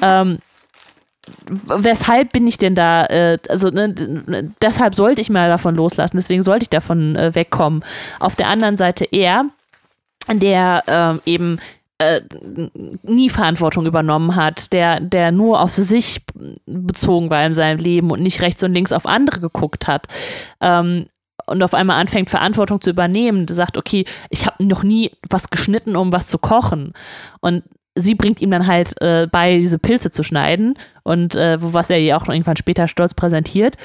ähm, weshalb bin ich denn da, äh, also ne, deshalb sollte ich mal davon loslassen, deswegen sollte ich davon äh, wegkommen. Auf der anderen Seite er, der ähm, eben äh, nie Verantwortung übernommen hat, der, der nur auf sich bezogen war in seinem Leben und nicht rechts und links auf andere geguckt hat. Ähm, und auf einmal anfängt, Verantwortung zu übernehmen, sagt, okay, ich habe noch nie was geschnitten, um was zu kochen. Und sie bringt ihm dann halt äh, bei, diese Pilze zu schneiden und äh, was er ihr auch irgendwann später stolz präsentiert.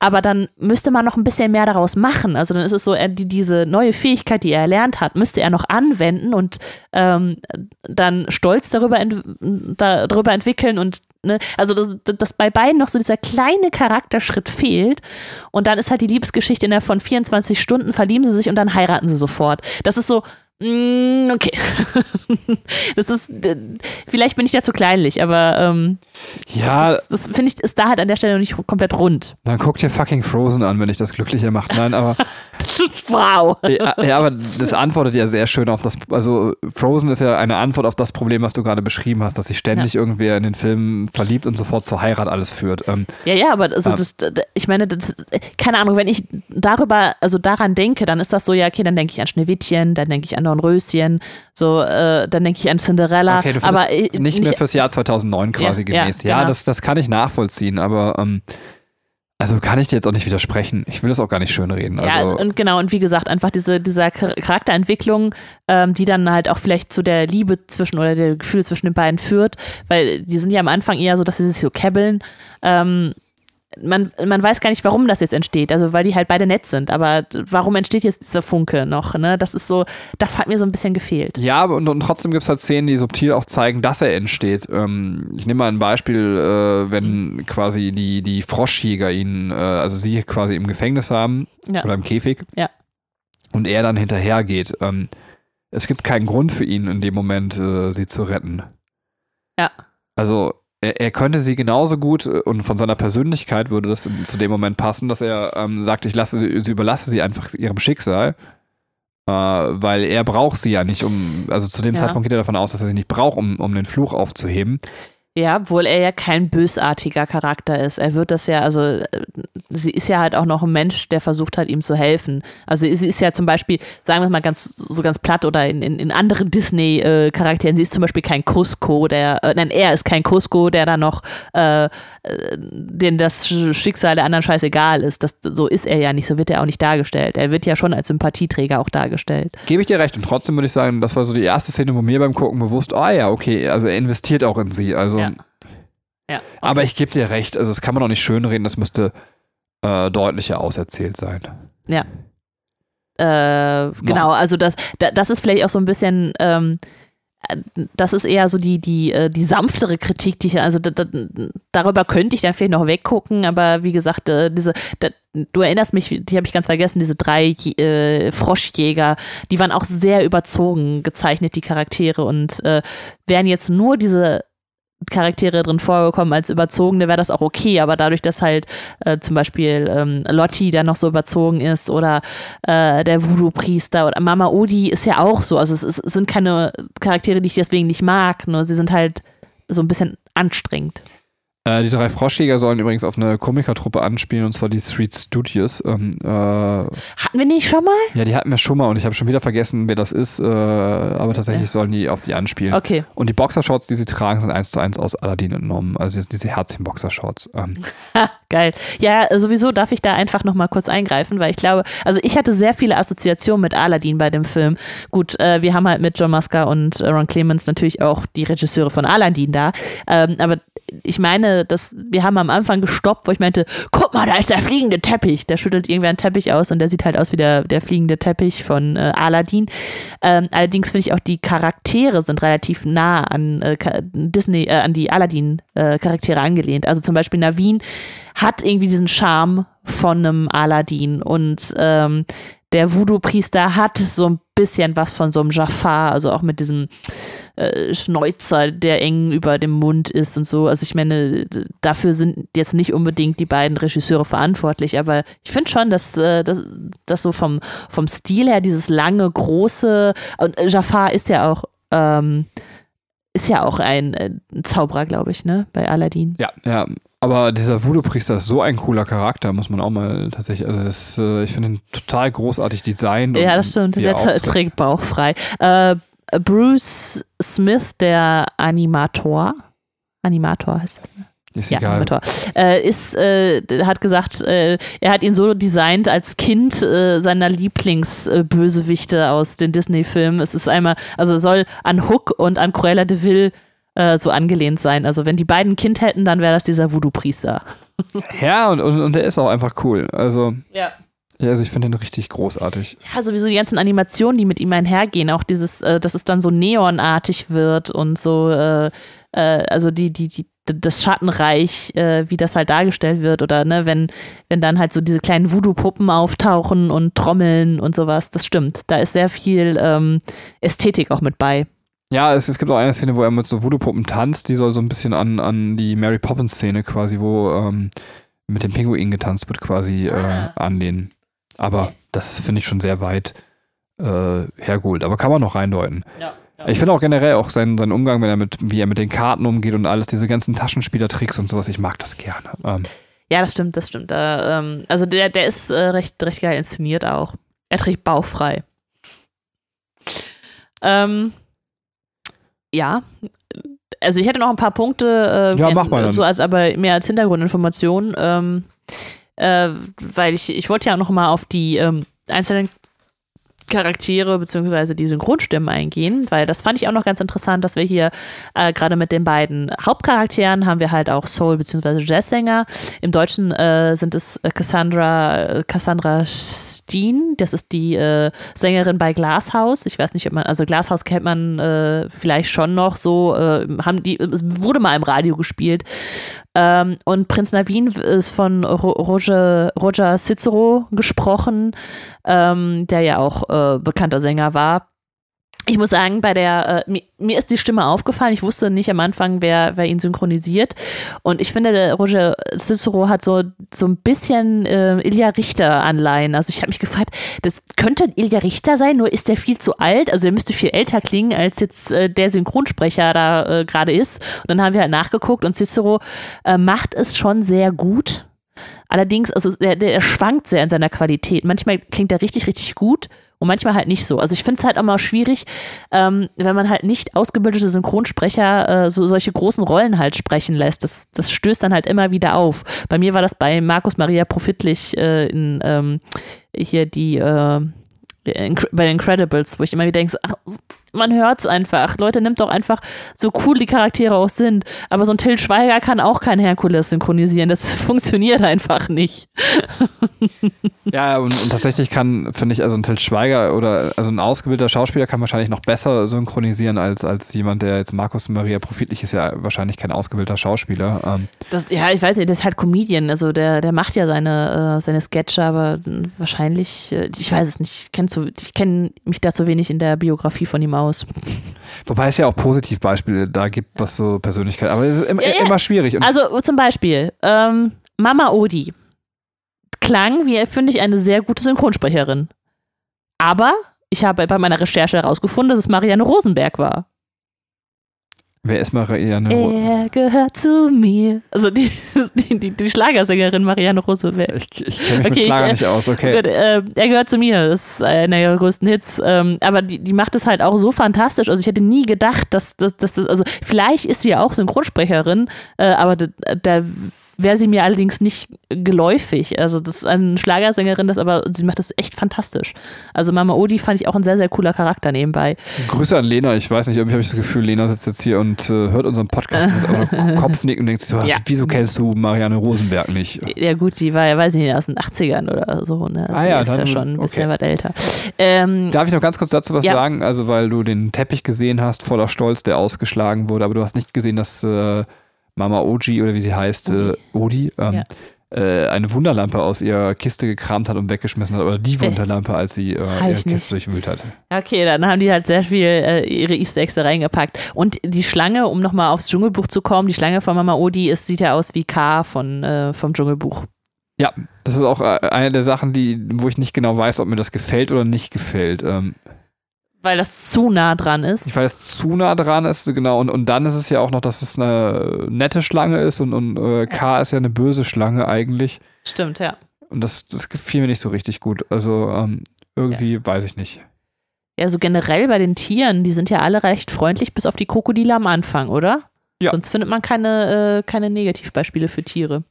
Aber dann müsste man noch ein bisschen mehr daraus machen. Also dann ist es so, er, die, diese neue Fähigkeit, die er erlernt hat, müsste er noch anwenden und ähm, dann stolz darüber, ent darüber entwickeln und ne, also dass, dass bei beiden noch so dieser kleine Charakterschritt fehlt und dann ist halt die Liebesgeschichte innerhalb von 24 Stunden verlieben sie sich und dann heiraten sie sofort. Das ist so, okay. [laughs] das ist, vielleicht bin ich da zu kleinlich, aber ähm, ja, das, das finde ich, ist da halt an der Stelle noch nicht komplett rund. Dann guck dir fucking Frozen an, wenn ich das glücklicher macht. Nein, aber. [laughs] wow. Ja, ja, aber das antwortet ja sehr schön auf das. Also, Frozen ist ja eine Antwort auf das Problem, was du gerade beschrieben hast, dass sich ständig ja. irgendwer in den Film verliebt und sofort zur Heirat alles führt. Ähm, ja, ja, aber also ähm, das, ich meine, das, keine Ahnung, wenn ich darüber, also daran denke, dann ist das so, ja, okay, dann denke ich an Schneewittchen, dann denke ich an Dornröschen, so, äh, dann denke ich an Cinderella. Okay, aber nicht, nicht mehr fürs Jahr 2009 quasi ja, gemäß. Ja, ja genau. das, das kann ich nachvollziehen, aber ähm, also kann ich dir jetzt auch nicht widersprechen. Ich will das auch gar nicht schönreden. Also ja, und genau, und wie gesagt, einfach diese, diese Charakterentwicklung, ähm, die dann halt auch vielleicht zu der Liebe zwischen oder der Gefühl zwischen den beiden führt, weil die sind ja am Anfang eher so, dass sie sich so kebbeln. Ähm, man, man weiß gar nicht, warum das jetzt entsteht. Also, weil die halt beide nett sind. Aber warum entsteht jetzt dieser Funke noch? Ne? Das ist so, das hat mir so ein bisschen gefehlt. Ja, und, und trotzdem gibt es halt Szenen, die subtil auch zeigen, dass er entsteht. Ähm, ich nehme mal ein Beispiel, äh, wenn quasi die, die Froschjäger ihn, äh, also sie quasi im Gefängnis haben ja. oder im Käfig. Ja. Und er dann hinterhergeht. Ähm, es gibt keinen Grund für ihn in dem Moment, äh, sie zu retten. Ja. Also er, er, könnte sie genauso gut äh, und von seiner Persönlichkeit würde das zu dem Moment passen, dass er ähm, sagt, ich lasse sie, sie überlasse sie einfach ihrem Schicksal. Äh, weil er braucht sie ja nicht, um, also zu dem ja. Zeitpunkt geht er davon aus, dass er sie nicht braucht, um, um den Fluch aufzuheben. Ja, obwohl er ja kein bösartiger Charakter ist. Er wird das ja, also äh, sie ist ja halt auch noch ein Mensch, der versucht hat, ihm zu helfen. Also sie ist ja zum Beispiel, sagen wir mal ganz so ganz platt oder in, in, in anderen Disney-Charakteren, sie ist zum Beispiel kein Cusco, der, äh, nein, er ist kein Cusco, der da noch, äh, äh den das Schicksal der anderen scheißegal ist. Das, so ist er ja nicht, so wird er auch nicht dargestellt. Er wird ja schon als Sympathieträger auch dargestellt. Gebe ich dir recht. Und trotzdem würde ich sagen, das war so die erste Szene, wo mir beim Gucken bewusst, ah oh ja, okay, also er investiert auch in sie. Also ja. Ja, okay. Aber ich gebe dir recht, also das kann man auch nicht schönreden, das müsste äh, deutlicher auserzählt sein. Ja. Äh, genau, also das, das ist vielleicht auch so ein bisschen, ähm, das ist eher so die, die, äh, die sanftere Kritik, die ich, also da, da, darüber könnte ich dann vielleicht noch weggucken, aber wie gesagt, äh, diese, du erinnerst mich, die habe ich ganz vergessen, diese drei äh, Froschjäger, die waren auch sehr überzogen gezeichnet, die Charaktere und äh, wären jetzt nur diese Charaktere drin vorgekommen als überzogene, wäre das auch okay, aber dadurch, dass halt äh, zum Beispiel ähm, Lotti dann noch so überzogen ist oder äh, der Voodoo-Priester oder Mama Odi ist ja auch so, also es, es, sind keine Charaktere, die ich deswegen nicht mag, nur sie sind halt so ein bisschen anstrengend. Äh, die drei Froschjäger sollen übrigens auf eine Komikertruppe anspielen, und zwar die Street Studios. Ähm, äh, hatten wir nicht schon mal? Ja, die hatten wir schon mal und ich habe schon wieder vergessen, wer das ist, äh, aber tatsächlich ja. sollen die auf die anspielen. Okay. Und die Boxershorts, die sie tragen, sind eins zu eins aus Aladdin entnommen. Also diese Herzchen-Boxershorts. Ähm. [laughs] Geil. Ja, sowieso darf ich da einfach nochmal kurz eingreifen, weil ich glaube, also ich hatte sehr viele Assoziationen mit Aladdin bei dem Film. Gut, äh, wir haben halt mit John Musker und Ron Clements natürlich auch die Regisseure von Aladdin da, ähm, aber ich meine, dass wir haben am Anfang gestoppt, wo ich meinte, guck mal, da ist der fliegende Teppich. Der schüttelt irgendwer einen Teppich aus und der sieht halt aus wie der, der fliegende Teppich von äh, Aladdin. Ähm, allerdings finde ich auch, die Charaktere sind relativ nah an äh, Disney, äh, an die Aladdin-Charaktere äh, angelehnt. Also zum Beispiel Navin hat irgendwie diesen Charme von einem Aladdin und ähm, der Voodoo-Priester hat so ein bisschen was von so einem Jafar, also auch mit diesem äh, Schnäuzer, der eng über dem Mund ist und so. Also ich meine, dafür sind jetzt nicht unbedingt die beiden Regisseure verantwortlich, aber ich finde schon, dass, äh, dass, dass so vom, vom Stil her dieses lange, große, und Jafar ist ja auch ähm, ist ja auch ein, äh, Zauberer, glaube ich, ne? Bei Aladdin. Ja, ja. Aber dieser Voodoo-Priester ist so ein cooler Charakter, muss man auch mal tatsächlich. Also, das, äh, ich finde ihn total großartig designt. Ja, das stimmt. Der trägt bauchfrei. Äh, Bruce Smith, der Animator. Animator heißt das, ne? Ist ja, egal. Animator. Äh, ist, äh, hat gesagt, äh, er hat ihn so designt als Kind äh, seiner Lieblingsbösewichte aus den Disney-Filmen. Es ist einmal, also soll an Hook und an Cruella de Vil äh, so angelehnt sein. Also wenn die beiden ein Kind hätten, dann wäre das dieser Voodoo-Priester. [laughs] Ja, und, und, und der ist auch einfach cool. Also. Ja. Ja, also ich finde den richtig großartig. Ja, sowieso die ganzen Animationen, die mit ihm einhergehen, auch dieses, äh, dass es dann so neonartig wird und so, äh, äh, also die, die, die, das Schattenreich, äh, wie das halt dargestellt wird, oder ne, wenn, wenn dann halt so diese kleinen Voodoo-Puppen auftauchen und trommeln und sowas, das stimmt. Da ist sehr viel ähm, Ästhetik auch mit bei. Ja, es, es gibt auch eine Szene, wo er mit so Voodoo-Puppen tanzt, die soll so ein bisschen an, an die Mary Poppins-Szene quasi, wo ähm, mit dem Pinguin getanzt wird, quasi äh, anlehnen. Aber das finde ich schon sehr weit äh, hergeholt. Aber kann man noch reindeuten. Ja. Ich finde auch generell auch seinen, seinen Umgang, wenn er mit, wie er mit den Karten umgeht und alles, diese ganzen Taschenspielertricks und sowas, ich mag das gerne. Ähm, Ja, das stimmt, das stimmt. Da, ähm, also der, der ist äh, recht, recht geil inszeniert auch. Er trägt bauchfrei. Ähm, ja. Also ich hätte noch ein paar Punkte, äh, Ja, mach mal dann. so als aber mehr als Hintergrundinformation, ähm, äh, weil ich, ich wollte ja noch mal auf die ähm, einzelnen Charaktere beziehungsweise die Synchronstimmen eingehen, weil das fand ich auch noch ganz interessant, dass wir hier äh, gerade mit den beiden Hauptcharakteren haben wir halt auch Soul beziehungsweise Jazzsänger. Im Deutschen äh, sind es äh, Cassandra, äh, Cassandra Steen, das ist die äh, Sängerin bei Glasshouse. Ich weiß nicht, ob man, also Glasshouse kennt man äh, vielleicht schon noch so, haben die, es wurde mal im Radio gespielt. Ähm, und Prinz Navin ist von Ro Roger, Roger Cicero gesprochen, ähm, der ja auch äh, bekannter Sänger war. Ich muss sagen, bei der, äh, mir, mir ist die Stimme aufgefallen. Ich wusste nicht am Anfang, wer, wer ihn synchronisiert. Und ich finde, der Roger Cicero hat so, so ein bisschen äh, Ilja Richter-Anleihen. Also ich habe mich gefragt, das könnte Ilja Richter sein, nur ist der viel zu alt. Also er müsste viel älter klingen, als jetzt äh, der Synchronsprecher da äh, gerade ist. Und dann haben wir halt nachgeguckt und Cicero äh, macht es schon sehr gut. Allerdings, also der, der schwankt sehr in seiner Qualität. Manchmal klingt er richtig, richtig gut und manchmal halt nicht so. Also ich finde es halt auch mal schwierig, ähm, wenn man halt nicht ausgebildete Synchronsprecher äh, so solche großen Rollen halt sprechen lässt. Das, das stößt dann halt immer wieder auf. Bei mir war das bei Markus Maria Profitlich äh, in ähm, hier die äh, Incre- bei den Incredibles, wo ich immer wieder denke, ach, man hört es einfach. Leute, nimmt doch einfach so cool die Charaktere auch sind. Aber so ein Till Schweiger kann auch kein Herkules synchronisieren. Das [laughs] funktioniert einfach nicht. Ja, und, und tatsächlich kann, finde ich, also ein Til Schweiger oder also ein ausgebildeter Schauspieler kann wahrscheinlich noch besser synchronisieren als, als jemand, der jetzt Markus Maria Profitlich ist ja wahrscheinlich kein ausgebildeter Schauspieler. Ähm, Das, ja, ich weiß nicht, das ist halt Comedian. Also der, der macht ja seine, äh, seine Sketche, aber wahrscheinlich, äh, ich weiß es nicht, ich kenne kenn mich da zu wenig in der Biografie von ihm aus. Wobei es ja auch Positivbeispiele da gibt, was so Persönlichkeit, aber es ist immer, Ja, ja. immer schwierig. Und Also zum Beispiel, ähm, Mama Odi klang, wie finde ich, eine sehr gute Synchronsprecherin. Aber ich habe bei meiner Recherche herausgefunden, dass es Marianne Rosenberg war. Wer ist Marianne? Ro- Er gehört zu mir. Also die, [laughs] die, die, die Schlagersängerin Marianne Rosenberg. Ich, ich kenne mich Okay, mit ich, Schlager äh, nicht aus, okay. Gut, äh, er gehört zu mir, das ist einer ihrer größten Hits. Ähm, aber die, die macht es halt auch so fantastisch. Also ich hätte nie gedacht, dass, das, also vielleicht ist sie ja auch Synchronsprecherin, äh, aber da, da wäre sie mir allerdings nicht geläufig. Also das ist eine Schlagersängerin, das aber sie macht das echt fantastisch. Also Mama Odi fand ich auch ein sehr, sehr cooler Charakter nebenbei. Grüße an Lena. Ich weiß nicht, irgendwie habe ich das Gefühl, Lena sitzt jetzt hier und äh, hört unseren Podcast und ist auch noch Kopfnicken und denkt sich so, Ja. wieso kennst du Marianne Rosenberg nicht? Ja gut, die war ja, weiß ich nicht, aus den 80ern oder so. Ne? Also Ah ja, ist ja dann- schon ein bisschen okay. was älter. Ähm, Darf ich noch ganz kurz dazu was Ja. sagen? Also, weil du den Teppich gesehen hast, voller Stolz, der ausgeschlagen wurde, aber du hast nicht gesehen, dass äh, Mama Oji oder wie sie heißt, äh, Odi, ähm, äh, eine Wunderlampe aus ihrer Kiste gekramt hat und weggeschmissen hat. Oder die Wunderlampe, als sie äh, ihre ich nicht. Kiste durchwühlt hat. Okay, dann haben die halt sehr viel äh, ihre Easter Eggs da reingepackt. Und die Schlange, um nochmal aufs Dschungelbuch zu kommen, die Schlange von Mama Odi, ist, sieht ja aus wie K von, äh, vom Dschungelbuch. Ja, das ist auch äh, eine der Sachen, die, wo ich nicht genau weiß, ob mir das gefällt oder nicht gefällt. Ähm, Weil das zu nah dran ist. Weil es zu nah dran ist, genau. Und, und dann ist es ja auch noch, dass es eine nette Schlange ist und, und äh, K ist ja eine böse Schlange eigentlich. Stimmt, ja. Und das, das gefiel mir nicht so richtig gut. Also ähm, irgendwie ja. weiß ich nicht. Ja, so generell bei den Tieren, die sind ja alle recht freundlich, bis auf die Krokodile am Anfang, oder? Ja. Sonst findet man keine, äh, keine Negativbeispiele für Tiere.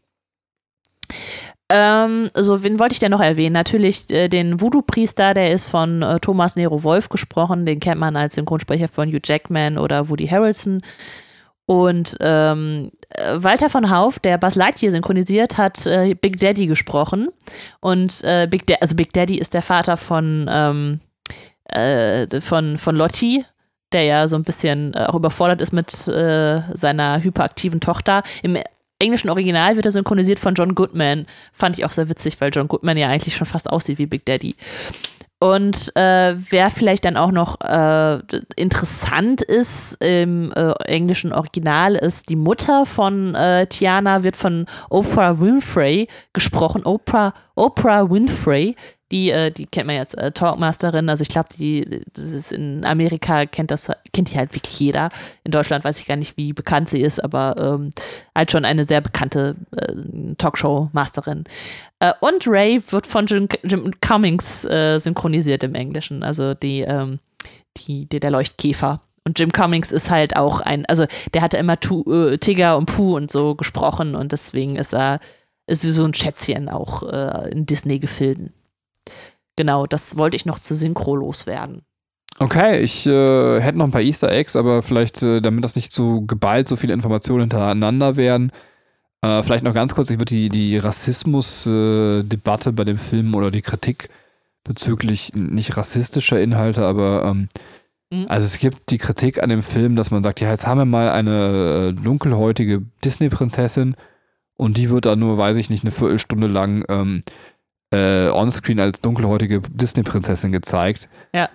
Ähm, so, wen wollte ich denn noch erwähnen? Natürlich äh, den Voodoo-Priester, der ist von äh, Thomas Nero Wolf gesprochen. Den kennt man als Synchronsprecher von Hugh Jackman oder Woody Harrelson. Und ähm, äh, Walter von Hauf, der Buzz Lightyear synchronisiert, hat äh, Big Daddy gesprochen. Und äh, Big, da also Big Daddy ist der Vater von, ähm, äh, von, von Lottie, der ja so ein bisschen auch überfordert ist mit äh, seiner hyperaktiven Tochter. Im englischen Original wird er synchronisiert von John Goodman. Fand ich auch sehr witzig, weil John Goodman ja eigentlich schon fast aussieht wie Big Daddy. Und äh, wer vielleicht dann auch noch äh, interessant ist im äh, englischen Original, ist die Mutter von äh, Tiana, wird von Oprah Winfrey gesprochen. Oprah, Oprah Winfrey, die, äh, die kennt man jetzt, äh, Talkmasterin. Also ich glaube, die, das ist in Amerika kennt das, kennt die halt wirklich jeder. In Deutschland weiß ich gar nicht, wie bekannt sie ist, aber ähm, halt schon eine sehr bekannte äh, Talkshow-Masterin. Äh, und Ray wird von Jim, Jim Cummings äh, synchronisiert im Englischen. Also die, ähm, die, die, der Leuchtkäfer. Und Jim Cummings ist halt auch ein, also der hatte immer tu, äh, Tigger und Pooh und so gesprochen und deswegen ist er, ist so ein Schätzchen auch äh, in Disney-Gefilden. Genau, das wollte ich noch zu Synchro loswerden. Okay, ich äh, hätte noch ein paar Easter Eggs, aber vielleicht, äh, damit das nicht so geballt so viele Informationen hintereinander werden, äh, vielleicht noch ganz kurz, ich würde die, die Rassismus-Debatte bei dem Film oder die Kritik bezüglich nicht rassistischer Inhalte, aber ähm, mhm. also es gibt die Kritik an dem Film, dass man sagt, ja, jetzt haben wir mal eine äh, dunkelhäutige Disney-Prinzessin und die wird da nur, weiß ich nicht, eine Viertelstunde lang ähm, äh, onscreen als dunkelhäutige Disney-Prinzessin gezeigt. Ja.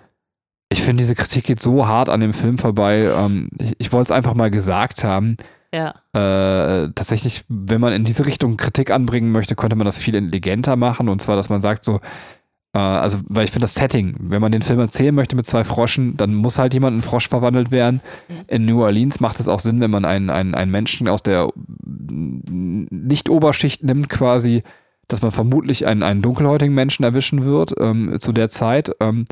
Ich finde, diese Kritik geht so hart an dem Film vorbei. Ähm, ich, ich wollte es einfach mal gesagt haben. Ja. Äh, tatsächlich, wenn man in diese Richtung Kritik anbringen möchte, könnte man das viel intelligenter machen. Und zwar, dass man sagt so, äh, also, weil ich finde das Setting, wenn man den Film erzählen möchte mit zwei Froschen, dann muss halt jemand in Frosch verwandelt werden. Mhm. In New Orleans macht es auch Sinn, wenn man einen, einen, einen Menschen aus der Nicht-Oberschicht nimmt, quasi, dass man vermutlich einen, einen dunkelhäutigen Menschen erwischen wird ähm, zu der Zeit. Ähm,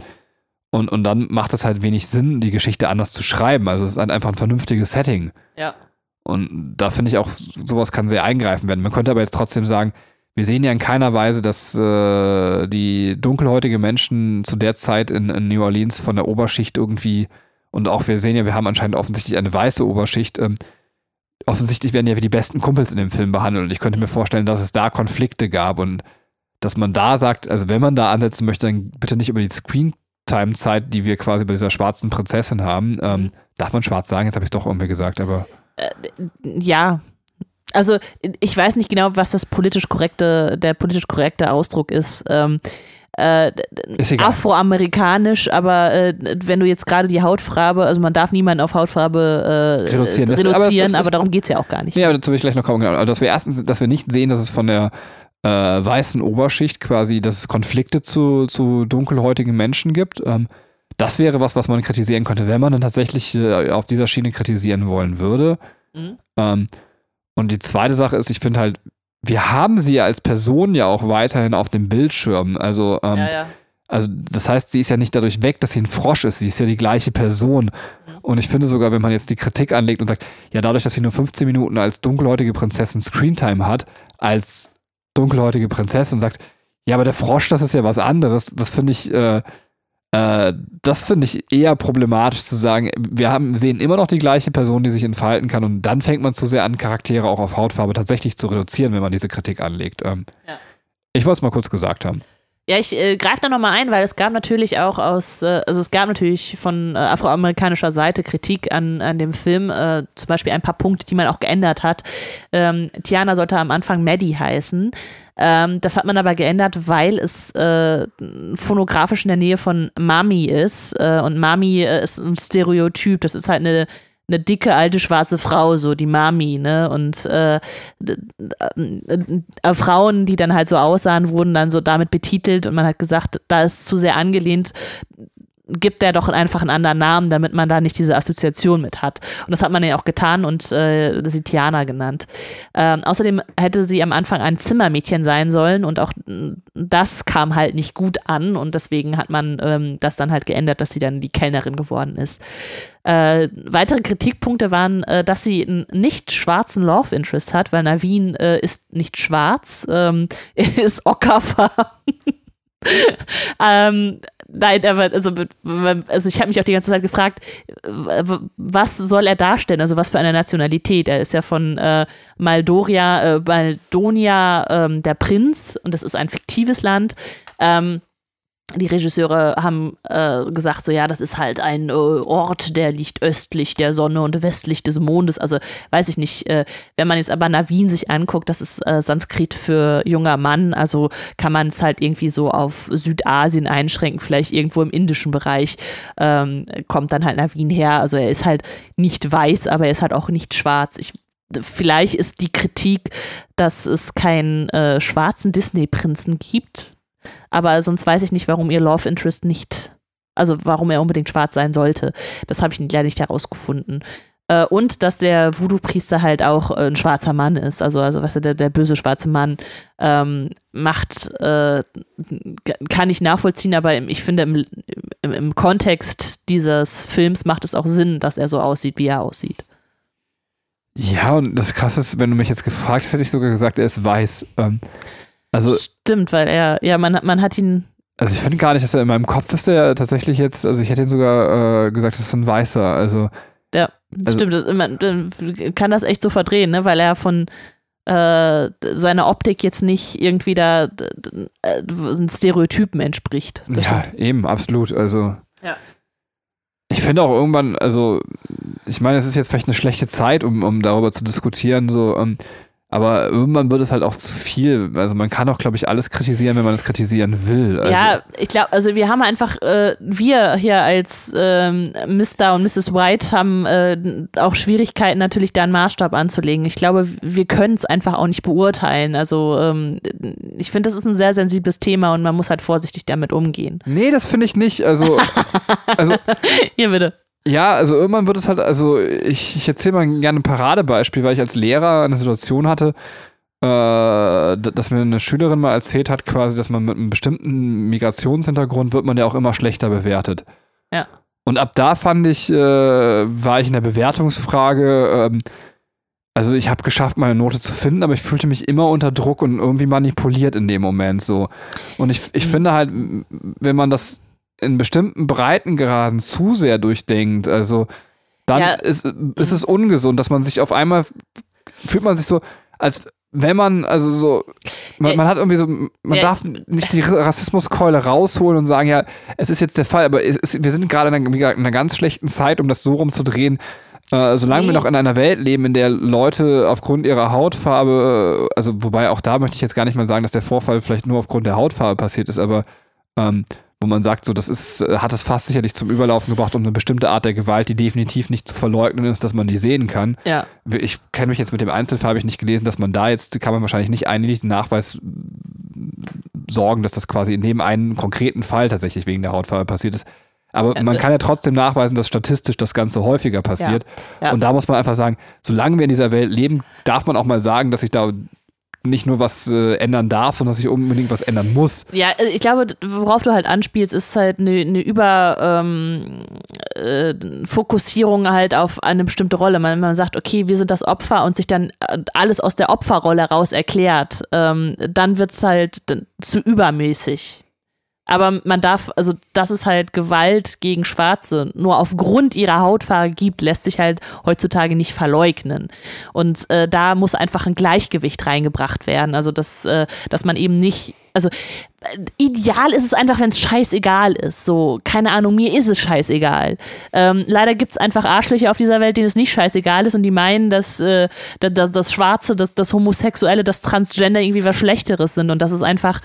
und, und dann macht es halt wenig Sinn, die Geschichte anders zu schreiben. Also es ist halt einfach ein vernünftiges Setting. Ja. Und da finde ich auch, sowas kann sehr eingreifen werden. Man könnte aber jetzt trotzdem sagen, wir sehen ja in keiner Weise, dass äh, die dunkelhäutige Menschen zu der Zeit in, in, New Orleans von der Oberschicht irgendwie, und auch wir sehen ja, wir haben anscheinend offensichtlich eine weiße Oberschicht, ähm, offensichtlich werden ja wie die besten Kumpels in dem Film behandelt. Und ich könnte mir vorstellen, dass es da Konflikte gab und dass man da sagt, also wenn man da ansetzen möchte, dann bitte nicht über die Screentime-Zeit, die wir quasi bei dieser schwarzen Prinzessin haben. Ähm, mhm. darf man schwarz sagen? Jetzt habe ich es doch irgendwie gesagt, aber. Äh, ja. Also ich weiß nicht genau, was das politisch korrekte, der politisch korrekte Ausdruck ist. Ähm, äh, afroamerikanisch, aber äh, wenn du jetzt gerade die Hautfarbe, also man darf niemanden auf Hautfarbe äh, reduzieren, reduzieren aber, es, es, aber, darum geht es ja auch gar nicht. Ja, dazu will ich gleich noch kommen. Genau. Also, dass wir erstens, dass wir nicht sehen, dass es von der äh, weißen Oberschicht quasi, dass es Konflikte zu, zu dunkelhäutigen Menschen gibt. Ähm, das wäre was, was man kritisieren könnte, wenn man dann tatsächlich äh, auf dieser Schiene kritisieren wollen würde. Mhm. Ähm, und die zweite Sache ist, ich finde halt, wir haben sie ja als Person ja auch weiterhin auf dem Bildschirm. Also, ähm, ja, ja. also das heißt, sie ist ja nicht dadurch weg, dass sie ein Frosch ist. Sie ist ja die gleiche Person. Mhm. Und ich finde sogar, wenn man jetzt die Kritik anlegt und sagt, ja, dadurch, dass sie nur 15 Minuten als dunkelhäutige Prinzessin Screentime hat, als dunkelhäutige Prinzessin und sagt, ja, aber der Frosch, das ist ja was anderes. Das finde ich, äh, äh, das finde ich eher problematisch zu sagen, wir haben, sehen immer noch die gleiche Person, die sich entfalten kann und dann fängt man zu sehr an, Charaktere auch auf Hautfarbe tatsächlich zu reduzieren, wenn man diese Kritik anlegt. Ähm, ja. Ich wollte es mal kurz gesagt haben. Ja, ich äh, greife da nochmal ein, weil es gab natürlich auch aus, äh, also es gab natürlich von äh, afroamerikanischer Seite Kritik an, an dem Film, äh, zum Beispiel ein paar Punkte, die man auch geändert hat. Ähm, Tiana sollte am Anfang Maddie heißen. Ähm, das hat man aber geändert, weil es äh, phonografisch in der Nähe von Mami ist. Äh, und Mami ist ein Stereotyp. Das ist halt eine eine dicke alte schwarze Frau, so die Mami, ne? Und äh, äh, Frauen, die dann halt so aussahen, wurden dann so damit betitelt und man hat gesagt, da ist zu sehr angelehnt gibt er doch einfach einen anderen Namen, damit man da nicht diese Assoziation mit hat. Und das hat man ja auch getan und äh, sie Tiana genannt. Ähm, außerdem hätte sie am Anfang ein Zimmermädchen sein sollen und auch das kam halt nicht gut an und deswegen hat man ähm, das dann halt geändert, dass sie dann die Kellnerin geworden ist. Äh, weitere Kritikpunkte waren, äh, dass sie einen nicht schwarzen Love Interest hat, weil Navin äh, ist nicht schwarz, ähm, [laughs] ist ockerfarben. Ähm, nein, aber also, also ich habe mich auch die ganze Zeit gefragt, was soll er darstellen? Also was für eine Nationalität? Er ist ja von äh, Maldoria, äh, Maldonia ähm, der Prinz und das ist ein fiktives Land. Ähm, die Regisseure haben äh, gesagt, so ja, das ist halt ein äh, Ort, der liegt östlich der Sonne und westlich des Mondes. Also weiß ich nicht, äh, wenn man jetzt aber Navin sich anguckt, das ist äh, Sanskrit für junger Mann, also kann man es halt irgendwie so auf Südasien einschränken, vielleicht irgendwo im indischen Bereich ähm, kommt dann halt Navin her. Also er ist halt nicht weiß, aber er ist halt auch nicht schwarz. Ich Vielleicht ist die Kritik, dass es keinen äh, schwarzen Disney-Prinzen gibt, aber sonst weiß ich nicht, warum ihr Love Interest nicht, also warum er unbedingt schwarz sein sollte. Das habe ich leider nicht herausgefunden. Äh, und dass der Voodoo-Priester halt auch äh, ein schwarzer Mann ist. Also, also weißt du, der, der böse schwarze Mann ähm, macht, äh, kann ich nachvollziehen, aber ich finde, im, im, im Kontext dieses Films macht es auch Sinn, dass er so aussieht, wie er aussieht. Ja, und das Krasse ist, wenn du mich jetzt gefragt hätte ich sogar gesagt, er ist weiß. Ähm, also, Stimmt, weil er, ja, man, man hat ihn. Also ich finde gar nicht, dass er in meinem Kopf ist er tatsächlich jetzt, also ich hätte ihn sogar äh, gesagt, das ist ein Weißer. Also. Ja, also, stimmt. Man kann das echt so verdrehen, ne? Weil er von äh, seiner Optik jetzt nicht irgendwie da äh, Stereotypen entspricht. Ja, stimmt. eben, absolut. Also. Ja. Ich finde auch irgendwann, also, ich meine, es ist jetzt vielleicht eine schlechte Zeit, um, um darüber zu diskutieren, so, ähm, aber irgendwann wird es halt auch zu viel. Also man kann auch, glaube ich, alles kritisieren, wenn man es kritisieren will. Also ja, ich glaube, also wir haben einfach, äh, wir hier als ähm, Mr. und Mrs. White haben äh, auch Schwierigkeiten natürlich da einen Maßstab anzulegen. Ich glaube, wir können es einfach auch nicht beurteilen. Also ähm, ich finde, das ist ein sehr sensibles Thema und man muss halt vorsichtig damit umgehen. Nee, das finde ich nicht. Also, [laughs] also hier bitte. Ja, also irgendwann wird es halt, also ich, ich erzähle mal gerne ein Paradebeispiel, weil ich als Lehrer eine Situation hatte, äh, dass mir eine Schülerin mal erzählt hat, quasi, dass man mit einem bestimmten Migrationshintergrund wird man ja auch immer schlechter bewertet. Ja. Und ab da fand ich, äh, war ich in der Bewertungsfrage, ähm, also ich habe geschafft, meine Note zu finden, aber ich fühlte mich immer unter Druck und irgendwie manipuliert in dem Moment so. Und ich, ich mhm. finde halt, wenn man das in bestimmten Breitengraden zu sehr durchdenkt, also dann ja. ist, ist es ungesund, dass man sich auf einmal fühlt man sich so, als wenn man, also so, man, man hat irgendwie so, man ja. darf nicht die Rassismuskeule rausholen und sagen, ja, es ist jetzt der Fall, aber ist, wir sind gerade in einer, in einer, ganz schlechten Zeit, um das so rumzudrehen. Äh, solange nee. wir noch in einer Welt leben, in der Leute aufgrund ihrer Hautfarbe, also wobei auch da möchte ich jetzt gar nicht mal sagen, dass der Vorfall vielleicht nur aufgrund der Hautfarbe passiert ist, aber ähm, wo man sagt, so, das ist, äh, hat es fast sicherlich zum Überlaufen gebracht, um eine bestimmte Art der Gewalt, die definitiv nicht zu verleugnen ist, dass man die sehen kann. Ja. Ich kenne mich jetzt mit dem Einzelfall, habe ich nicht gelesen, dass man da jetzt, kann man wahrscheinlich nicht einhellig den Nachweis sorgen, dass das quasi in dem einen konkreten Fall tatsächlich wegen der Hautfarbe passiert ist. Aber man kann ja trotzdem nachweisen, dass statistisch das Ganze häufiger passiert. Ja, ja. Und da muss man einfach sagen, solange wir in dieser Welt leben, darf man auch mal sagen, dass sich da nicht nur was äh, ändern darf, sondern dass sich unbedingt was ändern muss. Ja, äh, ich glaube, worauf du halt anspielst, ist halt eine, eine Überfokussierung ähm, äh, halt auf eine bestimmte Rolle. Man, man sagt, okay, wir sind das Opfer und sich dann äh, alles aus der Opferrolle raus erklärt, ähm, dann wird es halt zu übermäßig. Aber man darf, also dass es halt Gewalt gegen Schwarze nur aufgrund ihrer Hautfarbe gibt, lässt sich halt heutzutage nicht verleugnen. Und äh, da muss einfach ein Gleichgewicht reingebracht werden. Also dass, äh, dass man eben nicht, also äh, ideal ist es einfach, wenn es scheißegal ist. So, keine Ahnung, mir ist es scheißegal. Ähm, leider gibt es einfach Arschlöcher auf dieser Welt, denen es nicht scheißegal ist und die meinen, dass, äh, das, das Schwarze, das, das Homosexuelle, das Transgender irgendwie was Schlechteres sind. Und das ist einfach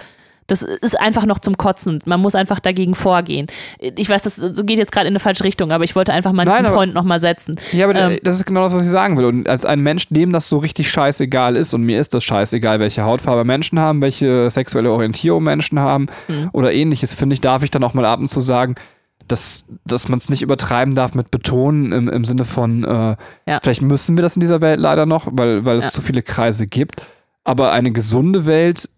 das ist einfach noch zum Kotzen. Man muss einfach dagegen vorgehen. Ich weiß, das geht jetzt gerade in eine falsche Richtung, aber ich wollte einfach mal diesen Point nochmal setzen. Ja, aber ähm, das ist genau das, was ich sagen will. Und als ein Mensch, dem das so richtig scheißegal ist, und mir ist das scheißegal, welche Hautfarbe Menschen haben, welche sexuelle Orientierung Menschen haben mhm. oder ähnliches, finde ich, darf ich dann auch mal ab und zu sagen, dass, dass man es nicht übertreiben darf mit Betonen im, im Sinne von, äh, Ja. vielleicht müssen wir das in dieser Welt leider noch, weil, weil es Ja. zu viele Kreise gibt. Aber eine gesunde Welt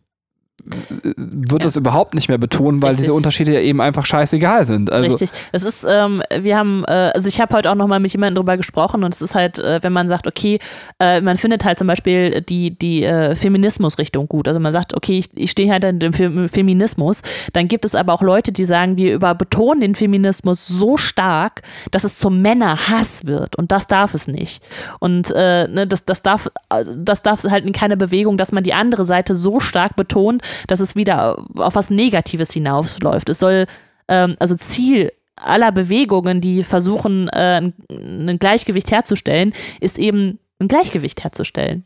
wird Ja. das überhaupt nicht mehr betonen, weil Richtig. diese Unterschiede ja eben einfach scheißegal sind. Also, Richtig. Es ist, ähm, wir haben, äh, also ich habe heute auch nochmal mit jemandem drüber gesprochen und es ist halt, äh, wenn man sagt, okay, äh, man findet halt zum Beispiel die, die äh, Feminismusrichtung gut. Also man sagt, okay, ich, ich stehe halt in dem Fe- Feminismus. Dann gibt es aber auch Leute, die sagen, wir überbetonen den Feminismus so stark, dass es zum Männerhass wird und das darf es nicht. Und äh, ne, das, das darf, äh, das darf halt in keiner Bewegung, dass man die andere Seite so stark betont, dass es wieder auf was Negatives hinausläuft. Es soll, ähm, also Ziel aller Bewegungen, die versuchen, äh, ein, ein Gleichgewicht herzustellen, ist eben ein Gleichgewicht herzustellen.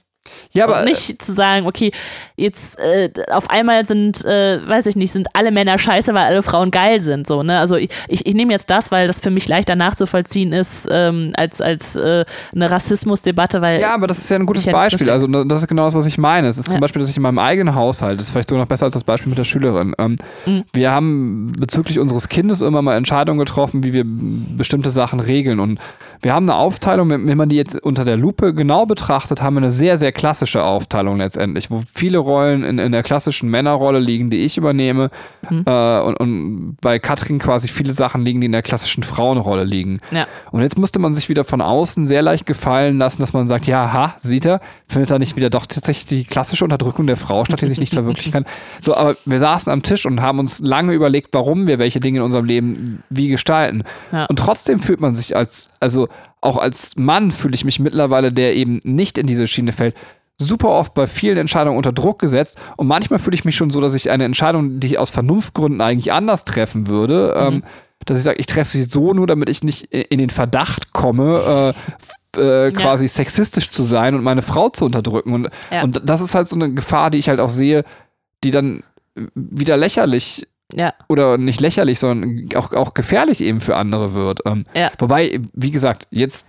Ja, aber und nicht zu sagen, okay, jetzt äh, auf einmal sind, äh, weiß ich nicht, sind alle Männer scheiße, weil alle Frauen geil sind. So, ne? Also ich, ich, ich nehme jetzt das, weil das für mich leichter nachzuvollziehen ist, ähm, als, als äh, eine Rassismusdebatte, weil Ja, aber das ist ja ein gutes Beispiel. Also das ist genau das, was ich meine. Es ist Ja. zum Beispiel, dass ich in meinem eigenen Haushalt, das ist vielleicht sogar noch besser als das Beispiel mit der Schülerin. Ähm, Mhm. Wir haben bezüglich unseres Kindes immer mal Entscheidungen getroffen, wie wir bestimmte Sachen regeln. Und wir haben eine Aufteilung, wenn man die jetzt unter der Lupe genau betrachtet, haben wir eine sehr, sehr klassische Aufteilung letztendlich, wo viele Rollen in, in der klassischen Männerrolle liegen, die ich übernehme. Mhm. Äh, und, und bei Katrin quasi viele Sachen liegen, die in der klassischen Frauenrolle liegen. Ja. Und jetzt musste man sich wieder von außen sehr leicht gefallen lassen, dass man sagt, ja, ha, sieht er, findet da nicht wieder doch tatsächlich die klassische Unterdrückung der Frau statt, die sich nicht verwirklichen kann. [laughs] So, aber wir saßen am Tisch und haben uns lange überlegt, warum wir welche Dinge in unserem Leben wie gestalten. Ja. Und trotzdem fühlt man sich als, also auch als Mann fühle ich mich mittlerweile, der eben nicht in diese Schiene fällt, super oft bei vielen Entscheidungen unter Druck gesetzt und manchmal fühle ich mich schon so, dass ich eine Entscheidung, die ich aus Vernunftgründen eigentlich anders treffen würde, ähm, dass ich sage, ich treffe sie so nur, damit ich nicht in den Verdacht komme, äh, äh, quasi sexistisch zu sein und meine Frau zu unterdrücken. Und, Ja. und das ist halt so eine Gefahr, die ich halt auch sehe, die dann wieder lächerlich ja, oder nicht lächerlich, sondern auch, auch gefährlich eben für andere wird. Ähm, Ja. Wobei, wie gesagt, jetzt